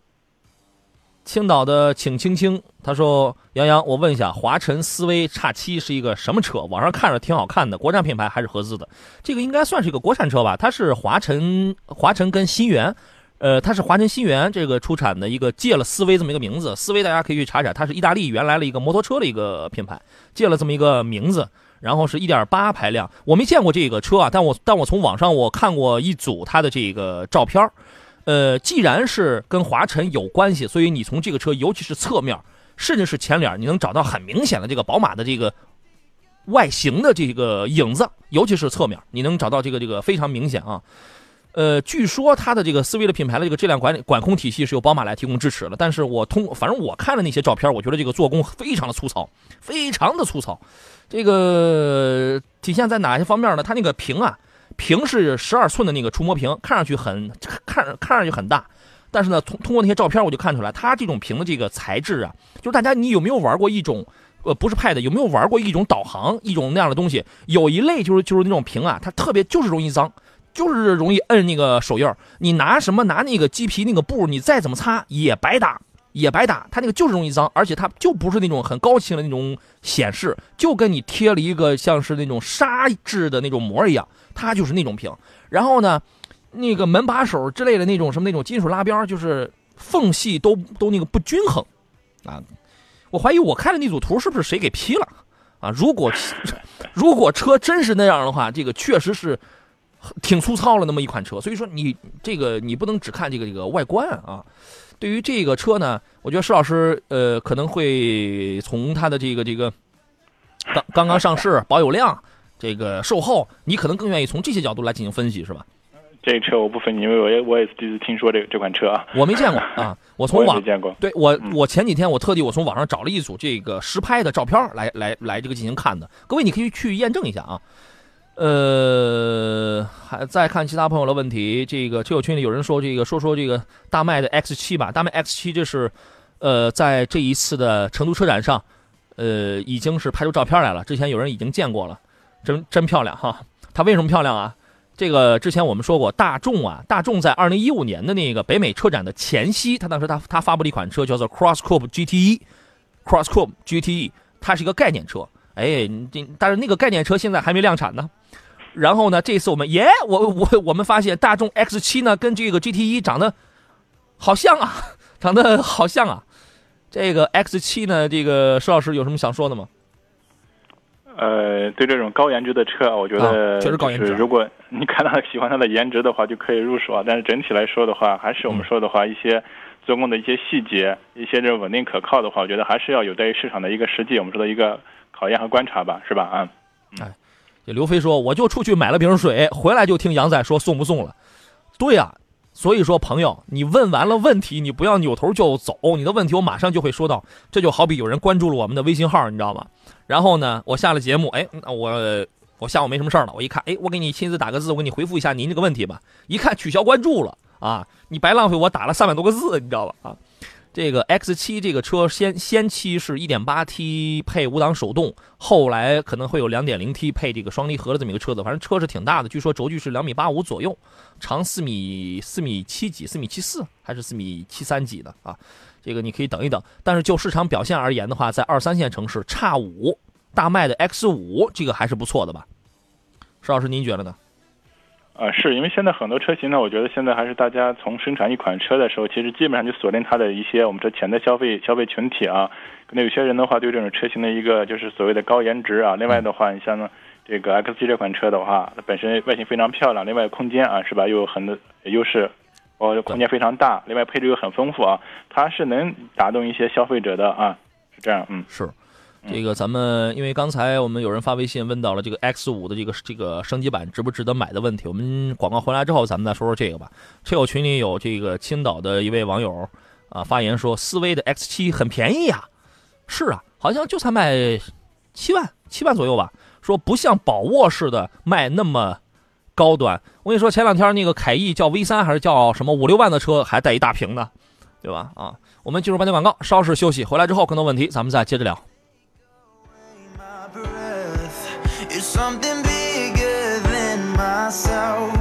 青岛的请青青他说：杨洋，我问一下，华晨思威叉七是一个什么车？网上看着挺好看的，国产品牌还是合资的？这个应该算是一个国产车吧？它是华晨，华晨跟新源。”呃，它是华晨新源这个出产的一个借了思威这么一个名字，思威大家可以去查查，它是意大利原来的一个摩托车的一个品牌，借了这么一个名字，然后是一点八排量，我没见过这个车啊，但我但我从网上我看过一组它的这个照片呃，既然是跟华晨有关系，所以你从这个车，尤其是侧面，甚至是前脸，你能找到很明显的这个宝马的这个外形的这个影子，尤其是侧面，你能找到这个这个非常明显啊。呃，据说它的这个思威的品牌的这个质量管理管控体系是由宝马来提供支持的，但是我通反正我看了那些照片，我觉得这个做工非常的粗糙，非常的粗糙。这个体现在哪些方面呢？它那个屏啊，屏是十二寸的那个触摸屏，看上去很看看上去很大，但是呢，通通过那些照片我就看出来，它这种屏的这个材质啊，就是大家你有没有玩过一种呃不是 Pad，有没有玩过一种导航一种那样的东西？有一类就是就是那种屏啊，它特别就是容易脏。就是容易摁那个手印你拿什么拿那个鸡皮那个布，你再怎么擦也白打，也白打。它那个就是容易脏，而且它就不是那种很高清的那种显示，就跟你贴了一个像是那种砂质的那种膜一样，它就是那种屏。然后呢，那个门把手之类的那种什么那种金属拉边，就是缝隙都都那个不均衡，啊，我怀疑我看的那组图是不是谁给 P 了啊？如果如果车真是那样的话，这个确实是。挺粗糙了那么一款车，所以说你这个你不能只看这个这个外观啊。对于这个车呢，我觉得施老师呃可能会从它的这个这个刚刚刚上市、保有量、这个售后，你可能更愿意从这些角度来进行分析，是吧？这车我不分析，因为我也我也是第一次听说这这款车啊。我没见过啊，我从网 [laughs] 见过。对我我前几天我特地我从网上找了一组这个实拍的照片来来来这个进行看的，各位你可以去验证一下啊。呃，还再看其他朋友的问题。这个车友群里有人说，这个说说这个大迈的 X 七吧。大迈 X 七这是，呃，在这一次的成都车展上，呃，已经是拍出照片来了。之前有人已经见过了，真真漂亮哈。它为什么漂亮啊？这个之前我们说过，大众啊，大众在二零一五年的那个北美车展的前夕，它当时它它发布了一款车，叫做 Cross Coupe GTE，Cross Coupe GTE，它是一个概念车。哎，这但是那个概念车现在还没量产呢。然后呢，这次我们耶，我我我们发现大众 X 七呢跟这个 GT 一长得好像啊，长得好像啊。这个 X 七呢，这个施老师有什么想说的吗？呃，对这种高颜值的车，我觉得确实高颜值。如果你看到喜欢它的颜值的话，就可以入手啊。但是整体来说的话，还是我们说的话，一些做工的一些细节，一些这种稳定可靠的话，我觉得还是要有待于市场的一个实际，我们说的一个考验和观察吧，是吧？啊，哎，这刘飞说，我就出去买了瓶水，回来就听杨仔说送不送了。对呀，所以说朋友，你问完了问题，你不要扭头就走，你的问题我马上就会说到。这就好比有人关注了我们的微信号，你知道吗？然后呢，我下了节目，哎，我我下午没什么事儿了，我一看，哎，我给你亲自打个字，我给你回复一下您这个问题吧。一看取消关注了啊，你白浪费我打了三百多个字，你知道吧？啊，这个 X 七这个车先先期是一点八 T 配五档手动，后来可能会有两点零 T 配这个双离合的这么一个车子，反正车是挺大的，据说轴距是两米八五左右，长四米四米七几，四米七四还是四米七三几的啊？这个你可以等一等，但是就市场表现而言的话，在二三线城市，叉五大迈的 X 五这个还是不错的吧？石老师，您觉得呢？啊，是因为现在很多车型呢，我觉得现在还是大家从生产一款车的时候，其实基本上就锁定它的一些我们说潜在消费消费群体啊。可能有些人的话对这种车型的一个就是所谓的高颜值啊。另外的话，你像这个 X 七这款车的话，它本身外形非常漂亮，另外空间啊是吧，又有很多优势。哦，空间非常大，另外配置又很丰富啊，它是能打动一些消费者的啊，是这样，嗯，是，这个咱们因为刚才我们有人发微信问到了这个 X 五的这个这个升级版值不值得买的问题，我们广告回来之后咱们再说说这个吧。车友群里有这个青岛的一位网友啊发言说，思威的 X 七很便宜呀，是啊，好像就才卖七万七万左右吧，说不像宝沃似的卖那么。高端，我跟你说，前两天那个凯翼叫 V 三还是叫什么五六万的车，还带一大屏呢，对吧？啊，我们进入半天广告，稍事休息，回来之后更多问题咱们再接着聊。something bigger than myself.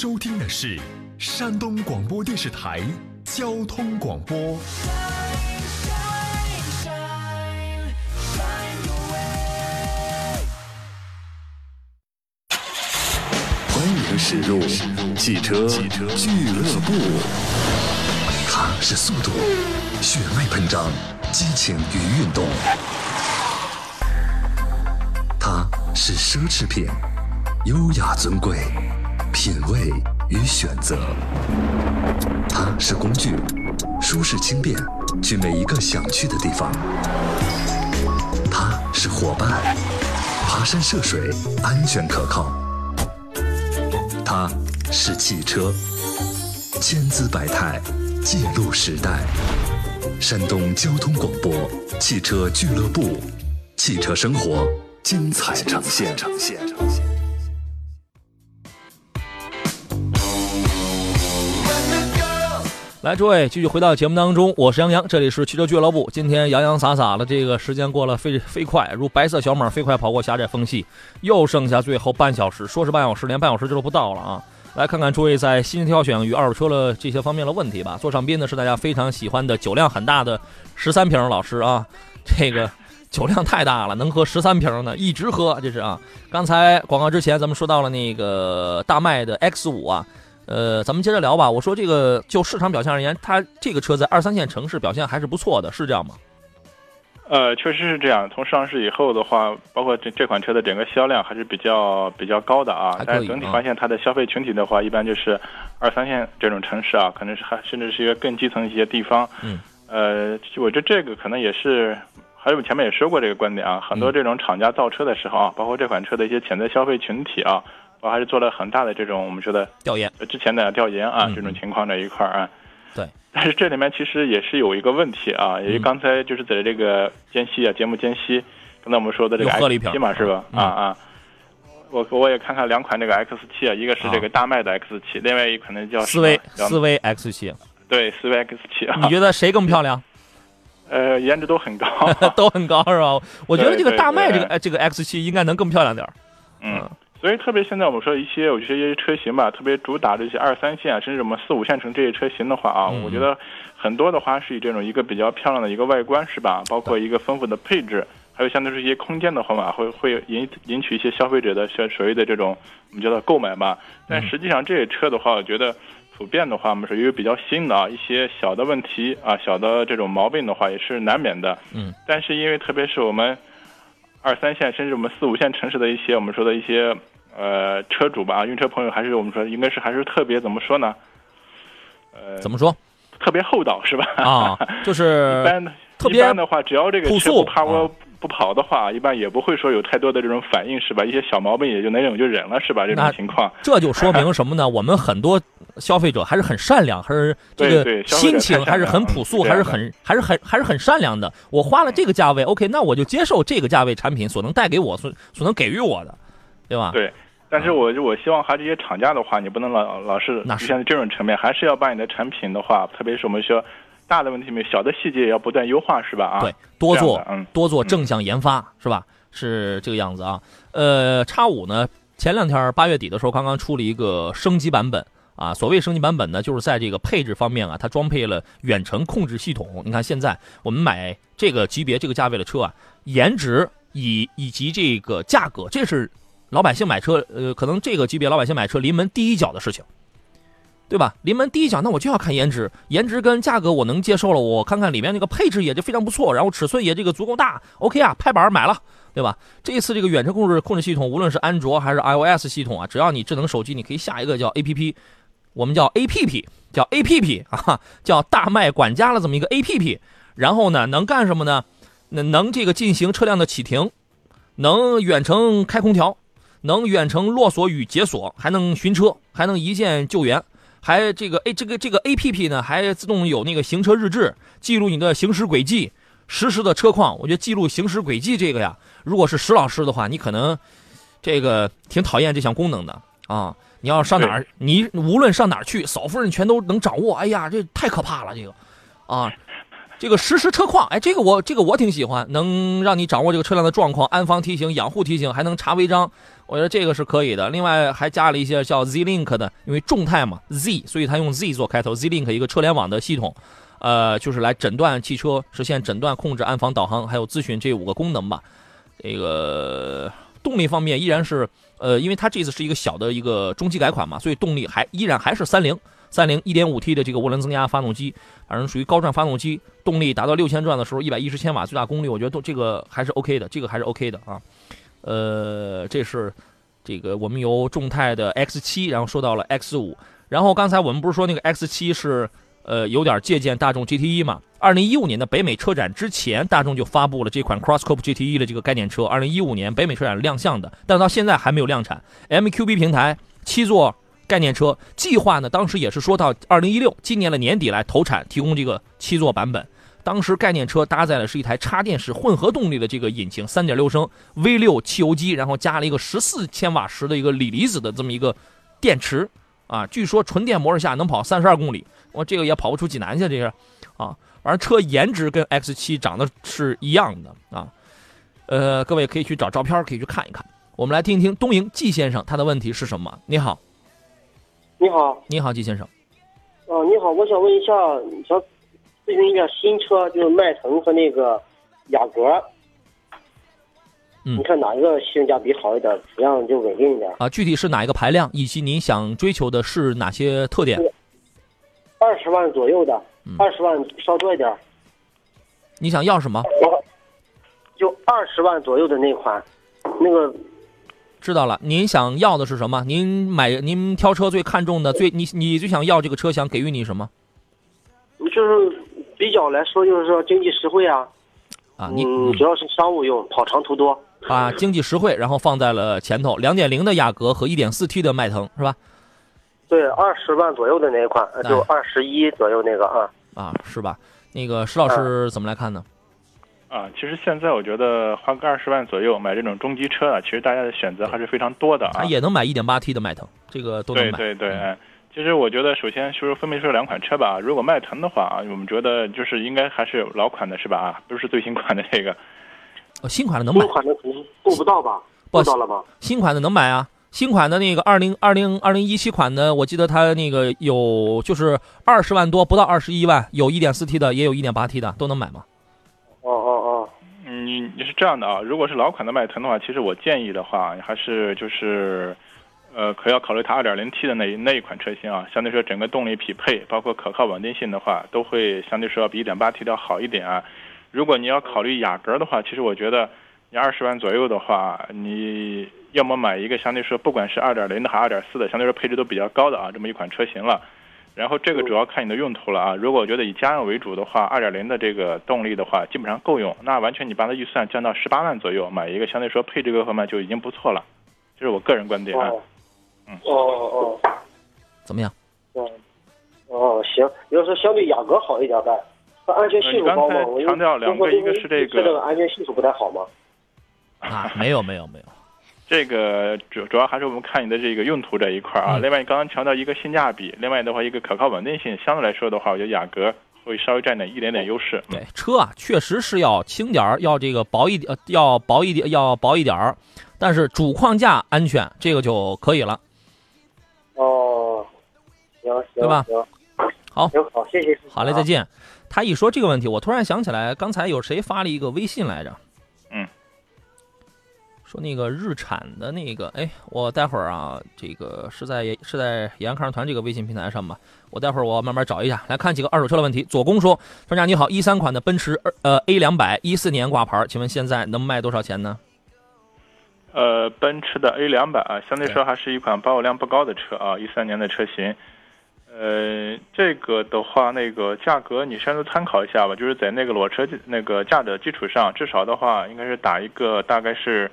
收听的是山东广播电视台交通广播。欢迎驶入汽车俱乐部。它是速度，血脉喷张，激情与运动；它是奢侈品，优雅尊贵。品味与选择，它是工具，舒适轻便，去每一个想去的地方。它是伙伴，爬山涉水，安全可靠。它是汽车，千姿百态，记录时代。山东交通广播汽车俱乐部，汽车生活精彩呈现。来，诸位继续回到节目当中，我是杨洋，这里是汽车俱乐部。今天洋洋洒洒的，这个时间过了飞飞快，如白色小马飞快跑过狭窄缝隙，又剩下最后半小时，说是半小时，连半小时都不到了啊！来看看诸位在新挑选与二手车的这些方面的问题吧。坐上宾的是大家非常喜欢的酒量很大的十三瓶老师啊，这个酒量太大了，能喝十三瓶呢，一直喝，这是啊。刚才广告之前咱们说到了那个大迈的 X 五啊。呃，咱们接着聊吧。我说这个就市场表现而言，它这个车在二三线城市表现还是不错的，是这样吗？呃，确实是这样。从上市以后的话，包括这这款车的整个销量还是比较比较高的啊。但是整体发现它的消费群体的话，一般就是二三线这种城市啊，可能是还甚至是一个更基层一些地方。嗯。呃，我觉得这个可能也是，还有前面也说过这个观点啊。很多这种厂家造车的时候啊，包括这款车的一些潜在消费群体啊。我还是做了很大的这种我们说的调研，之前的调研啊，这种情况这一块儿啊，对。[laughs] 但是这里面其实也是有一个问题啊，也就刚才就是在这个间隙啊，节目间隙刚才我们说的这个 X 嘛，是吧？啊啊。我我也看看两款这个 X 七啊，一个是这个大麦的 X 七，另外一款呢叫思维思维 X 七。对，思维 X 七。你觉得谁更漂亮？[laughs] 呃，颜值都很高，[laughs] 都很高是吧？我觉得这个大麦这个这个 X 七应该能更漂亮点儿嗯，所以特别现在我们说一些，我觉得一些车型吧，特别主打这些二三线啊甚至我们四五线城这些车型的话啊，我觉得很多的话是以这种一个比较漂亮的一个外观是吧？包括一个丰富的配置。还有相对是一些空间的话嘛，会会引引起一些消费者的所所谓的这种我们叫做购买吧。但实际上这些车的话，我觉得普遍的话，我们是因为比较新的啊，一些小的问题啊，小的这种毛病的话也是难免的。嗯。但是因为特别是我们二三线甚至我们四五线城市的一些我们说的一些呃车主吧，用车朋友还是我们说应该是还是特别怎么说呢？呃，怎么说？特别厚道是吧？啊，就是 [laughs] 一般的，特别一般的话，只要这个朴素怕我。不跑的话，一般也不会说有太多的这种反应，是吧？一些小毛病也就能忍就忍了，是吧？这种情况，这就说明什么呢？我们很多消费者还是很善良，还是这个心情还是很朴素，还是很还是很还是很善良的。我花了这个价位，OK，那我就接受这个价位产品所能带给我所所能给予我的，对吧？对。但是我我希望还这些厂家的话，你不能老老是出现这种层面，还是要把你的产品的话，特别是我们说。大的问题没有，小的细节也要不断优化，是吧？啊，对，多做，多做正向研发，是吧？是这个样子啊。呃，叉五呢，前两天八月底的时候刚刚出了一个升级版本啊。所谓升级版本呢，就是在这个配置方面啊，它装配了远程控制系统。你看现在我们买这个级别、这个价位的车啊，颜值以以及这个价格，这是老百姓买车，呃，可能这个级别老百姓买车临门第一脚的事情。对吧？临门第一脚，那我就要看颜值，颜值跟价格我能接受了，我看看里面那个配置也就非常不错，然后尺寸也这个足够大，OK 啊，拍板买了，对吧？这一次这个远程控制控制系统，无论是安卓还是 iOS 系统啊，只要你智能手机，你可以下一个叫 APP，我们叫 APP，叫 APP 啊，叫大麦管家了这么一个 APP，然后呢，能干什么呢？能能这个进行车辆的启停，能远程开空调，能远程落锁与解锁，还能寻车，还能一键救援。还这个 A 这个这个 A P P 呢，还自动有那个行车日志，记录你的行驶轨迹，实时的车况。我觉得记录行驶轨迹这个呀，如果是石老师的话，你可能这个挺讨厌这项功能的啊。你要上哪儿，你无论上哪儿去，嫂夫人全都能掌握。哎呀，这太可怕了，这个啊。这个实时车况，哎，这个我这个我挺喜欢，能让你掌握这个车辆的状况，安防提醒、养护提醒，还能查违章，我觉得这个是可以的。另外还加了一些叫 Z Link 的，因为众泰嘛，Z，所以它用 Z 做开头，Z Link 一个车联网的系统，呃，就是来诊断汽车，实现诊断、控制、安防、导航，还有咨询这五个功能吧。这个动力方面依然是，呃，因为它这次是一个小的一个中期改款嘛，所以动力还依然还是三菱。三菱 1.5T 的这个涡轮增压发动机，反正属于高转发动机，动力达到六千转的时候，一百一十千瓦最大功率，我觉得都这个还是 OK 的，这个还是 OK 的啊。呃，这是这个我们由众泰的 X7，然后说到了 X5，然后刚才我们不是说那个 X7 是呃有点借鉴大众 GT1 嘛？二零一五年的北美车展之前，大众就发布了这款 CrossCoupe GT1 的这个概念车，二零一五年北美车展亮相的，但到现在还没有量产。MQB 平台七座。概念车计划呢，当时也是说到二零一六，今年的年底来投产，提供这个七座版本。当时概念车搭载的是一台插电式混合动力的这个引擎，三点六升 V 六汽油机，然后加了一个十四千瓦时的一个锂离子的这么一个电池啊。据说纯电模式下能跑三十二公里，我这个也跑不出济南去，这是啊。反正车颜值跟 X 七长得是一样的啊。呃，各位可以去找照片，可以去看一看。我们来听一听东营季先生他的问题是什么？你好。你好，你好，季先生。哦，你好，我想问一下，想咨询一下新车，就是迈腾和那个雅阁。嗯，你看哪一个性价比好一点，质量就稳定一点？啊，具体是哪一个排量，以及您想追求的是哪些特点？二十万左右的，二十万稍多一点。你想要什么？就二十万左右的那款，那个。知道了，您想要的是什么？您买您挑车最看重的最你你最想要这个车，想给予你什么？就是比较来说，就是说经济实惠啊。啊，你主要是商务用，跑长途多。啊，经济实惠，然后放在了前头。两点零的雅阁和一点四 T 的迈腾是吧？对，二十万左右的那一款，就二十一左右那个啊。啊，是吧？那个石老师怎么来看呢？啊，其实现在我觉得花个二十万左右买这种中级车啊，其实大家的选择还是非常多的啊。也能买一点八 T 的迈腾，这个都能买。对对对，其实我觉得首先说分别说两款车吧。如果迈腾的话啊，我们觉得就是应该还是老款的是吧？啊，不是最新款的这个。哦，新款的能买。新款的可能够不到吧？够到了吗？新款的能买啊。新款的那个二零二零二零一七款的，我记得它那个有就是二十万多，不到二十一万，有一点四 T 的，也有一点八 T 的，都能买吗？你是这样的啊？如果是老款的迈腾的话，其实我建议的话，还是就是，呃，可要考虑它二点零 T 的那一那一款车型啊，相对说整个动力匹配，包括可靠稳定性的话，都会相对说要比一点八 T 要好一点啊。如果你要考虑雅阁的话，其实我觉得你二十万左右的话，你。要么买一个相对说，不管是二点零的还是二点四的，相对说配置都比较高的啊，这么一款车型了。然后这个主要看你的用途了啊。如果觉得以家用为主的话，二点零的这个动力的话，基本上够用。那完全你把它预算降到十八万左右，买一个相对说配置各方面就已经不错了。这是我个人观点啊。嗯。哦哦。怎么样？嗯哦，行。要是相对雅阁好一点呗，它安全系数高吗？强调两个，一个是这个。这个安全系数不太好吗？啊，没有没有没有。这个主主要还是我们看你的这个用途这一块啊。另外，你刚刚强调一个性价比，另外的话一个可靠稳定性，相对来说的话，我觉得雅阁会稍微占点一点点优势。对，车啊确实是要轻点儿，要这个薄一点，要薄一点，要薄一点儿。但是主框架安全，这个就可以了。哦，行行，对吧？行，好，行好，谢谢。好嘞，再见。他一说这个问题，我突然想起来，刚才有谁发了一个微信来着？说那个日产的那个，哎，我待会儿啊，这个是在是在延安看车团这个微信平台上吧？我待会儿我慢慢找一下，来看几个二手车的问题。左公说，专家你好，一三款的奔驰呃 A 两百，一四年挂牌，请问现在能卖多少钱呢？呃，奔驰的 A 两百啊，相对说还是一款保有量不高的车啊，一三年的车型。呃，这个的话，那个价格你稍微参考一下吧，就是在那个裸车那个价的基础上，至少的话应该是打一个大概是。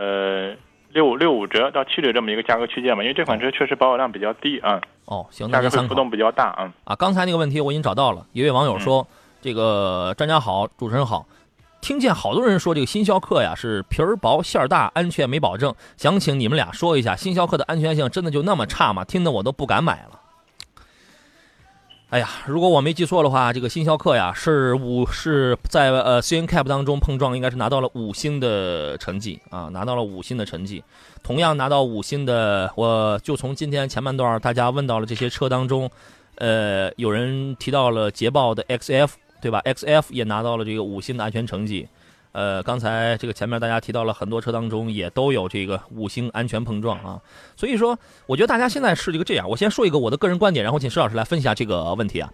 呃，六六五折到七折这么一个价格区间吧，因为这款车确实保有量比较低啊。哦，行，价格会浮动比较大啊。啊，刚才那个问题我已经找到了。一位网友说：“这个专家好，主持人好，听见好多人说这个新逍客呀是皮儿薄馅儿大，安全没保证，想请你们俩说一下，新逍客的安全性真的就那么差吗？听得我都不敢买了。”哎呀，如果我没记错的话，这个新逍客呀是五是在呃 C N CAP 当中碰撞，应该是拿到了五星的成绩啊，拿到了五星的成绩。同样拿到五星的，我就从今天前半段大家问到了这些车当中，呃，有人提到了捷豹的 X F，对吧？X F 也拿到了这个五星的安全成绩。呃，刚才这个前面大家提到了很多车当中也都有这个五星安全碰撞啊，所以说我觉得大家现在是这个这样，我先说一个我的个人观点，然后请石老师来分析下这个问题啊。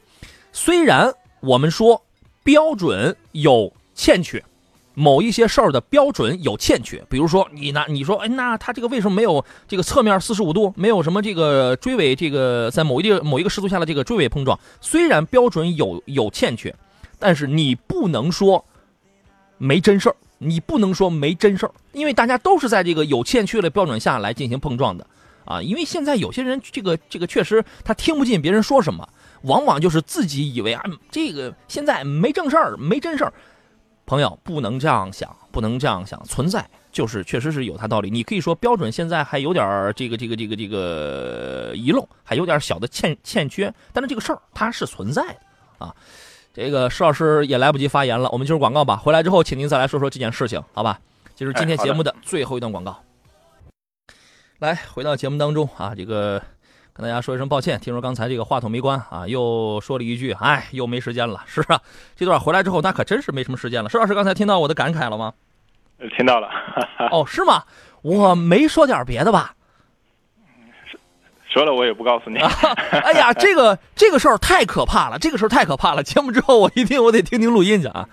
虽然我们说标准有欠缺，某一些事儿的标准有欠缺，比如说你拿你说，哎，那他这个为什么没有这个侧面四十五度，没有什么这个追尾这个在某一地某一个时速下的这个追尾碰撞？虽然标准有有欠缺，但是你不能说。没真事儿，你不能说没真事儿，因为大家都是在这个有欠缺的标准下来进行碰撞的，啊，因为现在有些人这个这个确实他听不进别人说什么，往往就是自己以为啊这个现在没正事儿，没真事儿，朋友不能这样想，不能这样想，存在就是确实是有它道理。你可以说标准现在还有点这个这个这个这个遗漏，还有点小的欠欠缺，但是这个事儿它是存在的啊。这个施老师也来不及发言了，我们就是广告吧。回来之后，请您再来说说这件事情，好吧？就是今天节目的最后一段广告。来，回到节目当中啊，这个跟大家说一声抱歉，听说刚才这个话筒没关啊，又说了一句，哎，又没时间了，是啊。这段回来之后，那可真是没什么时间了。施老师刚才听到我的感慨了吗？听到了。哦，是吗？我没说点别的吧？说了我也不告诉你。[laughs] 哎呀，这个这个事儿太可怕了，这个事儿太可怕了。节目之后我一定我得听听录音去啊。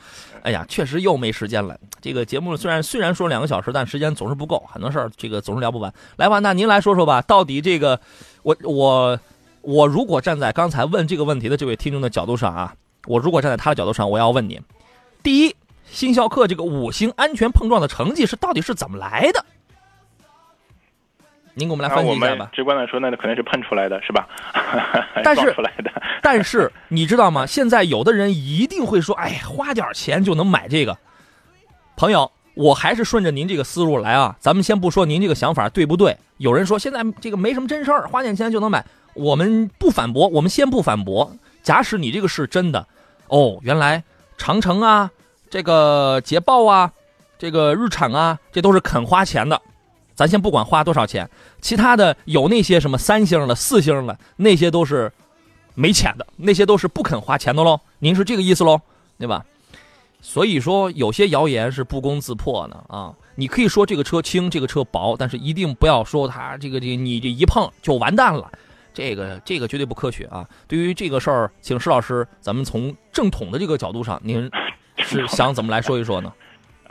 哎呀，确实又没时间了。这个节目虽然虽然说两个小时，但时间总是不够，很多事儿这个总是聊不完。来吧，那您来说说吧，到底这个我我我如果站在刚才问这个问题的这位听众的角度上啊，我如果站在他的角度上，我要问你：第一，新逍客这个五星安全碰撞的成绩是到底是怎么来的？您给我们来分析一下吧。直观的说，那肯定是喷出来的，是吧？[laughs] 但是出来的。[laughs] 但是你知道吗？现在有的人一定会说：“哎，花点钱就能买这个。”朋友，我还是顺着您这个思路来啊。咱们先不说您这个想法对不对，有人说现在这个没什么真事儿，花点钱就能买。我们不反驳，我们先不反驳。假使你这个是真的，哦，原来长城啊，这个捷豹啊，这个日产啊，这都是肯花钱的。咱先不管花多少钱，其他的有那些什么三星的、四星的，那些都是没钱的，那些都是不肯花钱的喽。您是这个意思喽，对吧？所以说有些谣言是不攻自破的啊。你可以说这个车轻，这个车薄，但是一定不要说它这个这个你这一碰就完蛋了，这个这个绝对不科学啊。对于这个事儿，请施老师，咱们从正统的这个角度上，您是想怎么来说一说呢？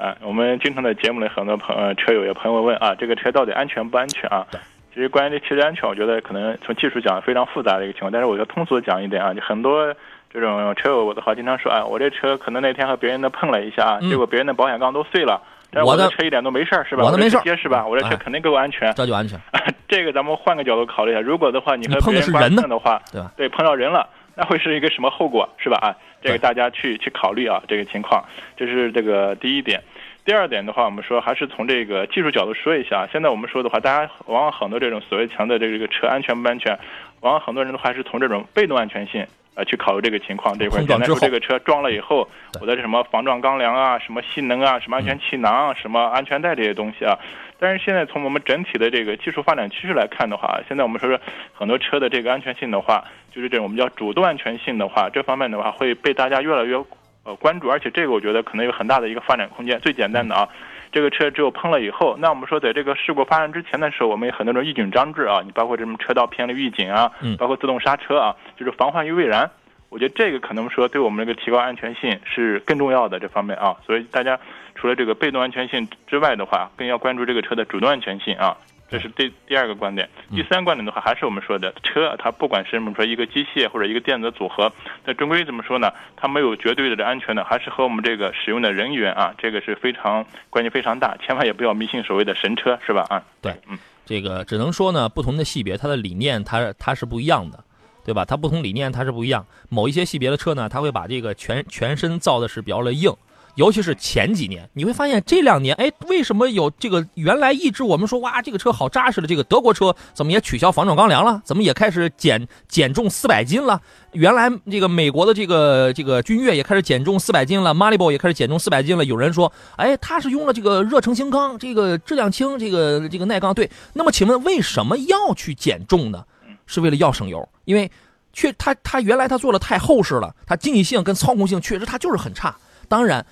啊，我们经常在节目里，很多朋呃车友有朋友问啊，这个车到底安全不安全啊？其实关于这汽车安全，我觉得可能从技术讲非常复杂的一个情况，但是我就通俗讲一点啊，就很多这种车友的话，经常说啊，我这车可能那天和别人的碰了一下，结果别人的保险杠都碎了，但是我的车一点都没事儿，是吧？我的没事儿，结实吧？我这车肯定够安全，这就安全。[laughs] 这个咱们换个角度考虑一下，如果的话，你和碰的是人的话，对吧？对，碰到人了，那会是一个什么后果，是吧？啊，这个大家去去考虑啊，这个情况，这是这个第一点。第二点的话，我们说还是从这个技术角度说一下。现在我们说的话，大家往往很多这种所谓强的这个车安全不安全，往往很多人都还是从这种被动安全性呃去考虑这个情况这块。简单说，这个车撞了以后，我的什么防撞钢梁啊、什么吸能啊、什么安全气囊、什么安全带这些东西啊。但是现在从我们整体的这个技术发展趋势来看的话，现在我们说说很多车的这个安全性的话，就是这种我们叫主动安全性的话，这方面的话会被大家越来越。呃，关注，而且这个我觉得可能有很大的一个发展空间。最简单的啊，这个车只有碰了以后，那我们说在这个事故发生之前的时候，我们有很多种预警装置啊，你包括什么车道偏离预警啊，包括自动刹车啊，就是防患于未然。我觉得这个可能说对我们这个提高安全性是更重要的这方面啊。所以大家除了这个被动安全性之外的话，更要关注这个车的主动安全性啊。这是第第二个观点，第三观点的话，还是我们说的车，它不管是我们说一个机械或者一个电子组合，那终归怎么说呢？它没有绝对的安全的，还是和我们这个使用的人员啊，这个是非常关系非常大，千万也不要迷信所谓的神车，是吧？啊，对，嗯，这个只能说呢，不同的系别它的理念它它是不一样的，对吧？它不同理念它是不一样，某一些系别的车呢，它会把这个全全身造的是比较的硬。尤其是前几年，你会发现这两年，哎，为什么有这个原来一直我们说哇，这个车好扎实的这个德国车，怎么也取消防撞钢梁了？怎么也开始减减重四百斤了？原来这个美国的这个这个君越也开始减重四百斤了 m a l i b o 也开始减重四百斤了。有人说，哎，它是用了这个热成型钢，这个质量轻，这个这个耐钢。对，那么请问为什么要去减重呢？是为了要省油？因为确它它原来它做的太厚实了，它经济性跟操控性确实它就是很差。当然。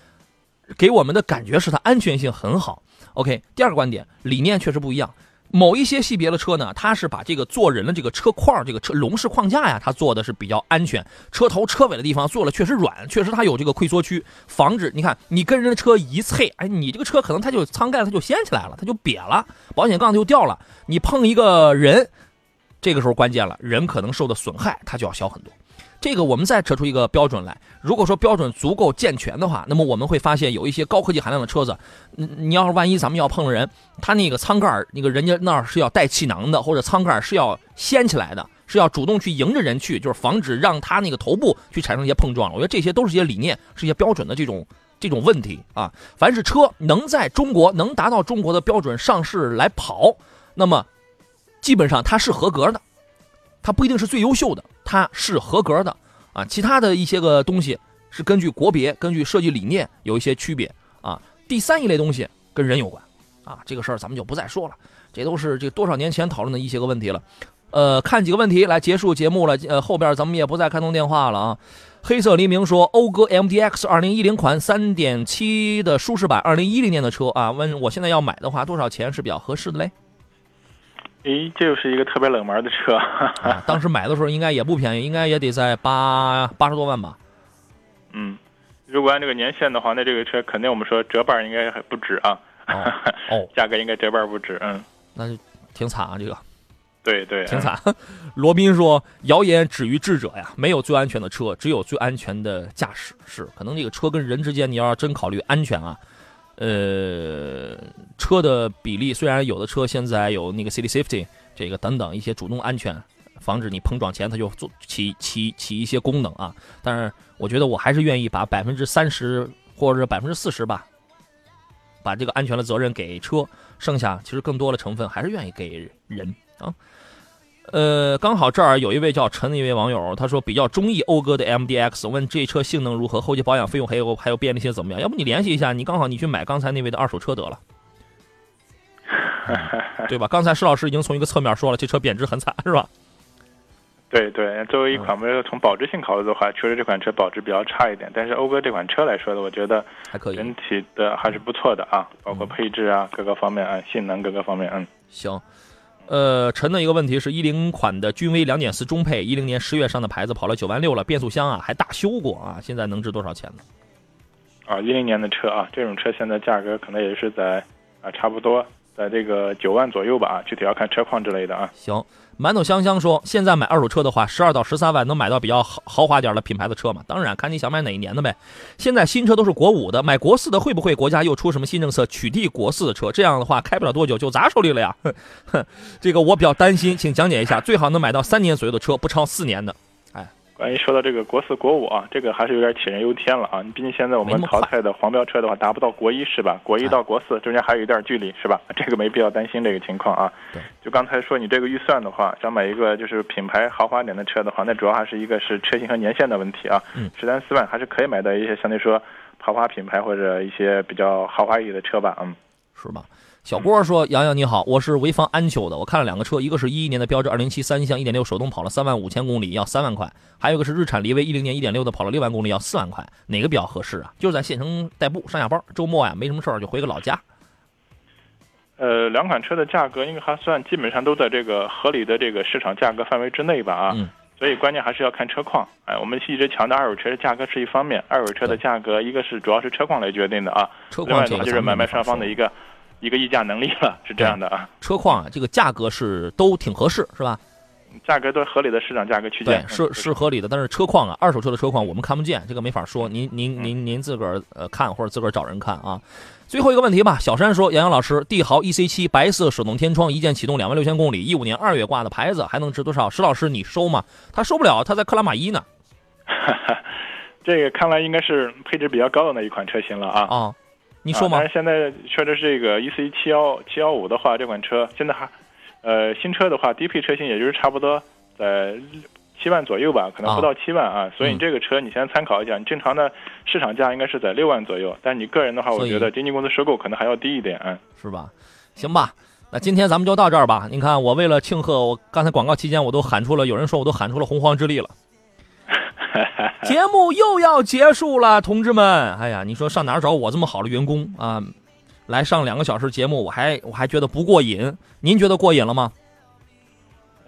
给我们的感觉是它安全性很好。OK，第二个观点，理念确实不一样。某一些系别的车呢，它是把这个坐人的这个车框、这个车笼式框架呀，它做的是比较安全。车头、车尾的地方做了确实软，确实它有这个溃缩区，防止你看你跟人的车一蹭，哎，你这个车可能它就舱盖它就掀起来了，它就瘪了，保险杠就掉了。你碰一个人，这个时候关键了，人可能受的损害它就要小很多。这个我们再扯出一个标准来，如果说标准足够健全的话，那么我们会发现有一些高科技含量的车子，你你要是万一咱们要碰了人，他那个舱盖那个人家那是要带气囊的，或者舱盖是要掀起来的，是要主动去迎着人去，就是防止让他那个头部去产生一些碰撞。我觉得这些都是一些理念，是一些标准的这种这种问题啊。凡是车能在中国能达到中国的标准上市来跑，那么基本上它是合格的。它不一定是最优秀的，它是合格的啊。其他的一些个东西是根据国别、根据设计理念有一些区别啊。第三一类东西跟人有关啊，这个事儿咱们就不再说了，这都是这多少年前讨论的一些个问题了。呃，看几个问题来结束节目了。呃，后边咱们也不再开通电话了啊。黑色黎明说，讴歌 MDX 二零一零款三点七的舒适版，二零一零年的车啊，问我现在要买的话，多少钱是比较合适的嘞？诶，这又是一个特别冷门的车。[laughs] 当时买的时候应该也不便宜，应该也得在八八十多万吧。嗯，如果按这个年限的话，那这个车肯定我们说折半应该还不止啊。[laughs] 哦，价格应该折半不止。嗯，那就挺惨啊，这个。对对，挺惨。[laughs] 罗宾说：“谣言止于智者呀，没有最安全的车，只有最安全的驾驶。是，可能这个车跟人之间，你要真考虑安全啊。”呃，车的比例虽然有的车现在有那个 City Safety 这个等等一些主动安全，防止你碰撞前它就做起起起一些功能啊，但是我觉得我还是愿意把百分之三十或者百分之四十吧，把这个安全的责任给车，剩下其实更多的成分还是愿意给人啊。呃，刚好这儿有一位叫陈的一位网友，他说比较中意讴歌的 MDX，问这车性能如何，后期保养费用还有还有便利性怎么样？要不你联系一下，你刚好你去买刚才那位的二手车得了，[laughs] 对吧？刚才施老师已经从一个侧面说了，这车贬值很惨，是吧？对对，作为一款没有从保值性考虑的话，确实这款车保值比较差一点。但是讴歌这款车来说的，我觉得还可以，整体的还是不错的啊，包括配置啊，各个方面啊，性能各个方面，嗯，行。呃，陈的一个问题是一零款的君威两点四中配，一零年十月上的牌子，跑了九万六了，变速箱啊还大修过啊，现在能值多少钱呢？啊，一零年的车啊，这种车现在价格可能也是在啊差不多在这个九万左右吧，具体要看车况之类的啊。行。馒头香香说：“现在买二手车的话，十二到十三万能买到比较豪豪华点的品牌的车吗？当然，看你想买哪一年的呗。现在新车都是国五的，买国四的会不会国家又出什么新政策取缔国四的车？这样的话，开不了多久就砸手里了呀！哼，[laughs] 这个我比较担心，请讲解一下，最好能买到三年左右的车，不超四年的。”关于说到这个国四、国五啊，这个还是有点杞人忧天了啊！你毕竟现在我们淘汰的黄标车的话，达不到国一是吧？国一到国四中间还有一段距离是吧？这个没必要担心这个情况啊。对，就刚才说你这个预算的话，想买一个就是品牌豪华点的车的话，那主要还是一个是车型和年限的问题啊。嗯，十三四万还是可以买到一些相对说豪华品牌或者一些比较豪华一点的车吧？嗯，是吧？小郭说：“杨洋你好，我是潍坊安丘的。我看了两个车，一个是一一年的标致二零七三厢一点六手动，跑了三万五千公里，要三万块；还有一个是日产骊威一零年一点六的，跑了六万公里，要四万块。哪个比较合适啊？就是在县城代步上下班，周末呀没什么事儿就回个老家。呃，两款车的价格应该还算基本上都在这个合理的这个市场价格范围之内吧？啊，所以关键还是要看车况。哎，我们一直强调二手车的价格是一方面，二手车的价格一个是主要是车况来决定的啊，另外的话就是买卖双方的一个。”一个议价能力了，[laughs] 是这样的啊。车况啊，这个价格是都挺合适，是吧？价格都合理的市场价格区间，对，是是合理的。但是车况啊，二手车的车况我们看不见，这个没法说。您您您您自个儿呃看，或者自个儿找人看啊。最后一个问题吧，小山说：杨洋老师，帝豪 E C 七白色手动天窗，一键启动，两万六千公里，一五年二月挂的牌子，还能值多少？石老师，你收吗？他收不了，他在克拉玛依呢。[laughs] 这个看来应该是配置比较高的那一款车型了啊。啊。你说吗？但是现在确实是这个 E C 七幺七幺五的话，这款车现在还，呃，新车的话，低配车型也就是差不多在七万左右吧，可能不到七万啊。所以你这个车你先参考一下，你正常的市场价应该是在六万左右。但你个人的话，我觉得经纪公司收购可能还要低一点，是吧？行吧，那今天咱们就到这儿吧。你看，我为了庆贺，我刚才广告期间我都喊出了，有人说我都喊出了洪荒之力了。[laughs] 节目又要结束了，同志们！哎呀，你说上哪儿找我这么好的员工啊？来上两个小时节目，我还我还觉得不过瘾。您觉得过瘾了吗？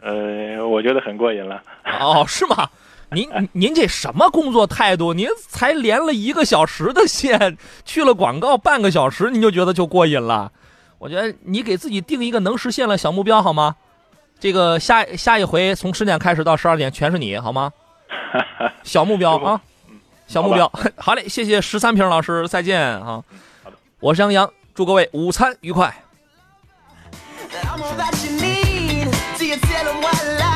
呃，我觉得很过瘾了。哦，是吗？您您这什么工作态度？您才连了一个小时的线，去了广告半个小时，您就觉得就过瘾了？我觉得你给自己定一个能实现的小目标好吗？这个下下一回从十点开始到十二点全是你好吗？小目标啊，小目标。好嘞，谢谢十三平老师，再见啊。好我是杨洋，祝各位午餐愉快。I'm all that you need. Do you tell them what I like?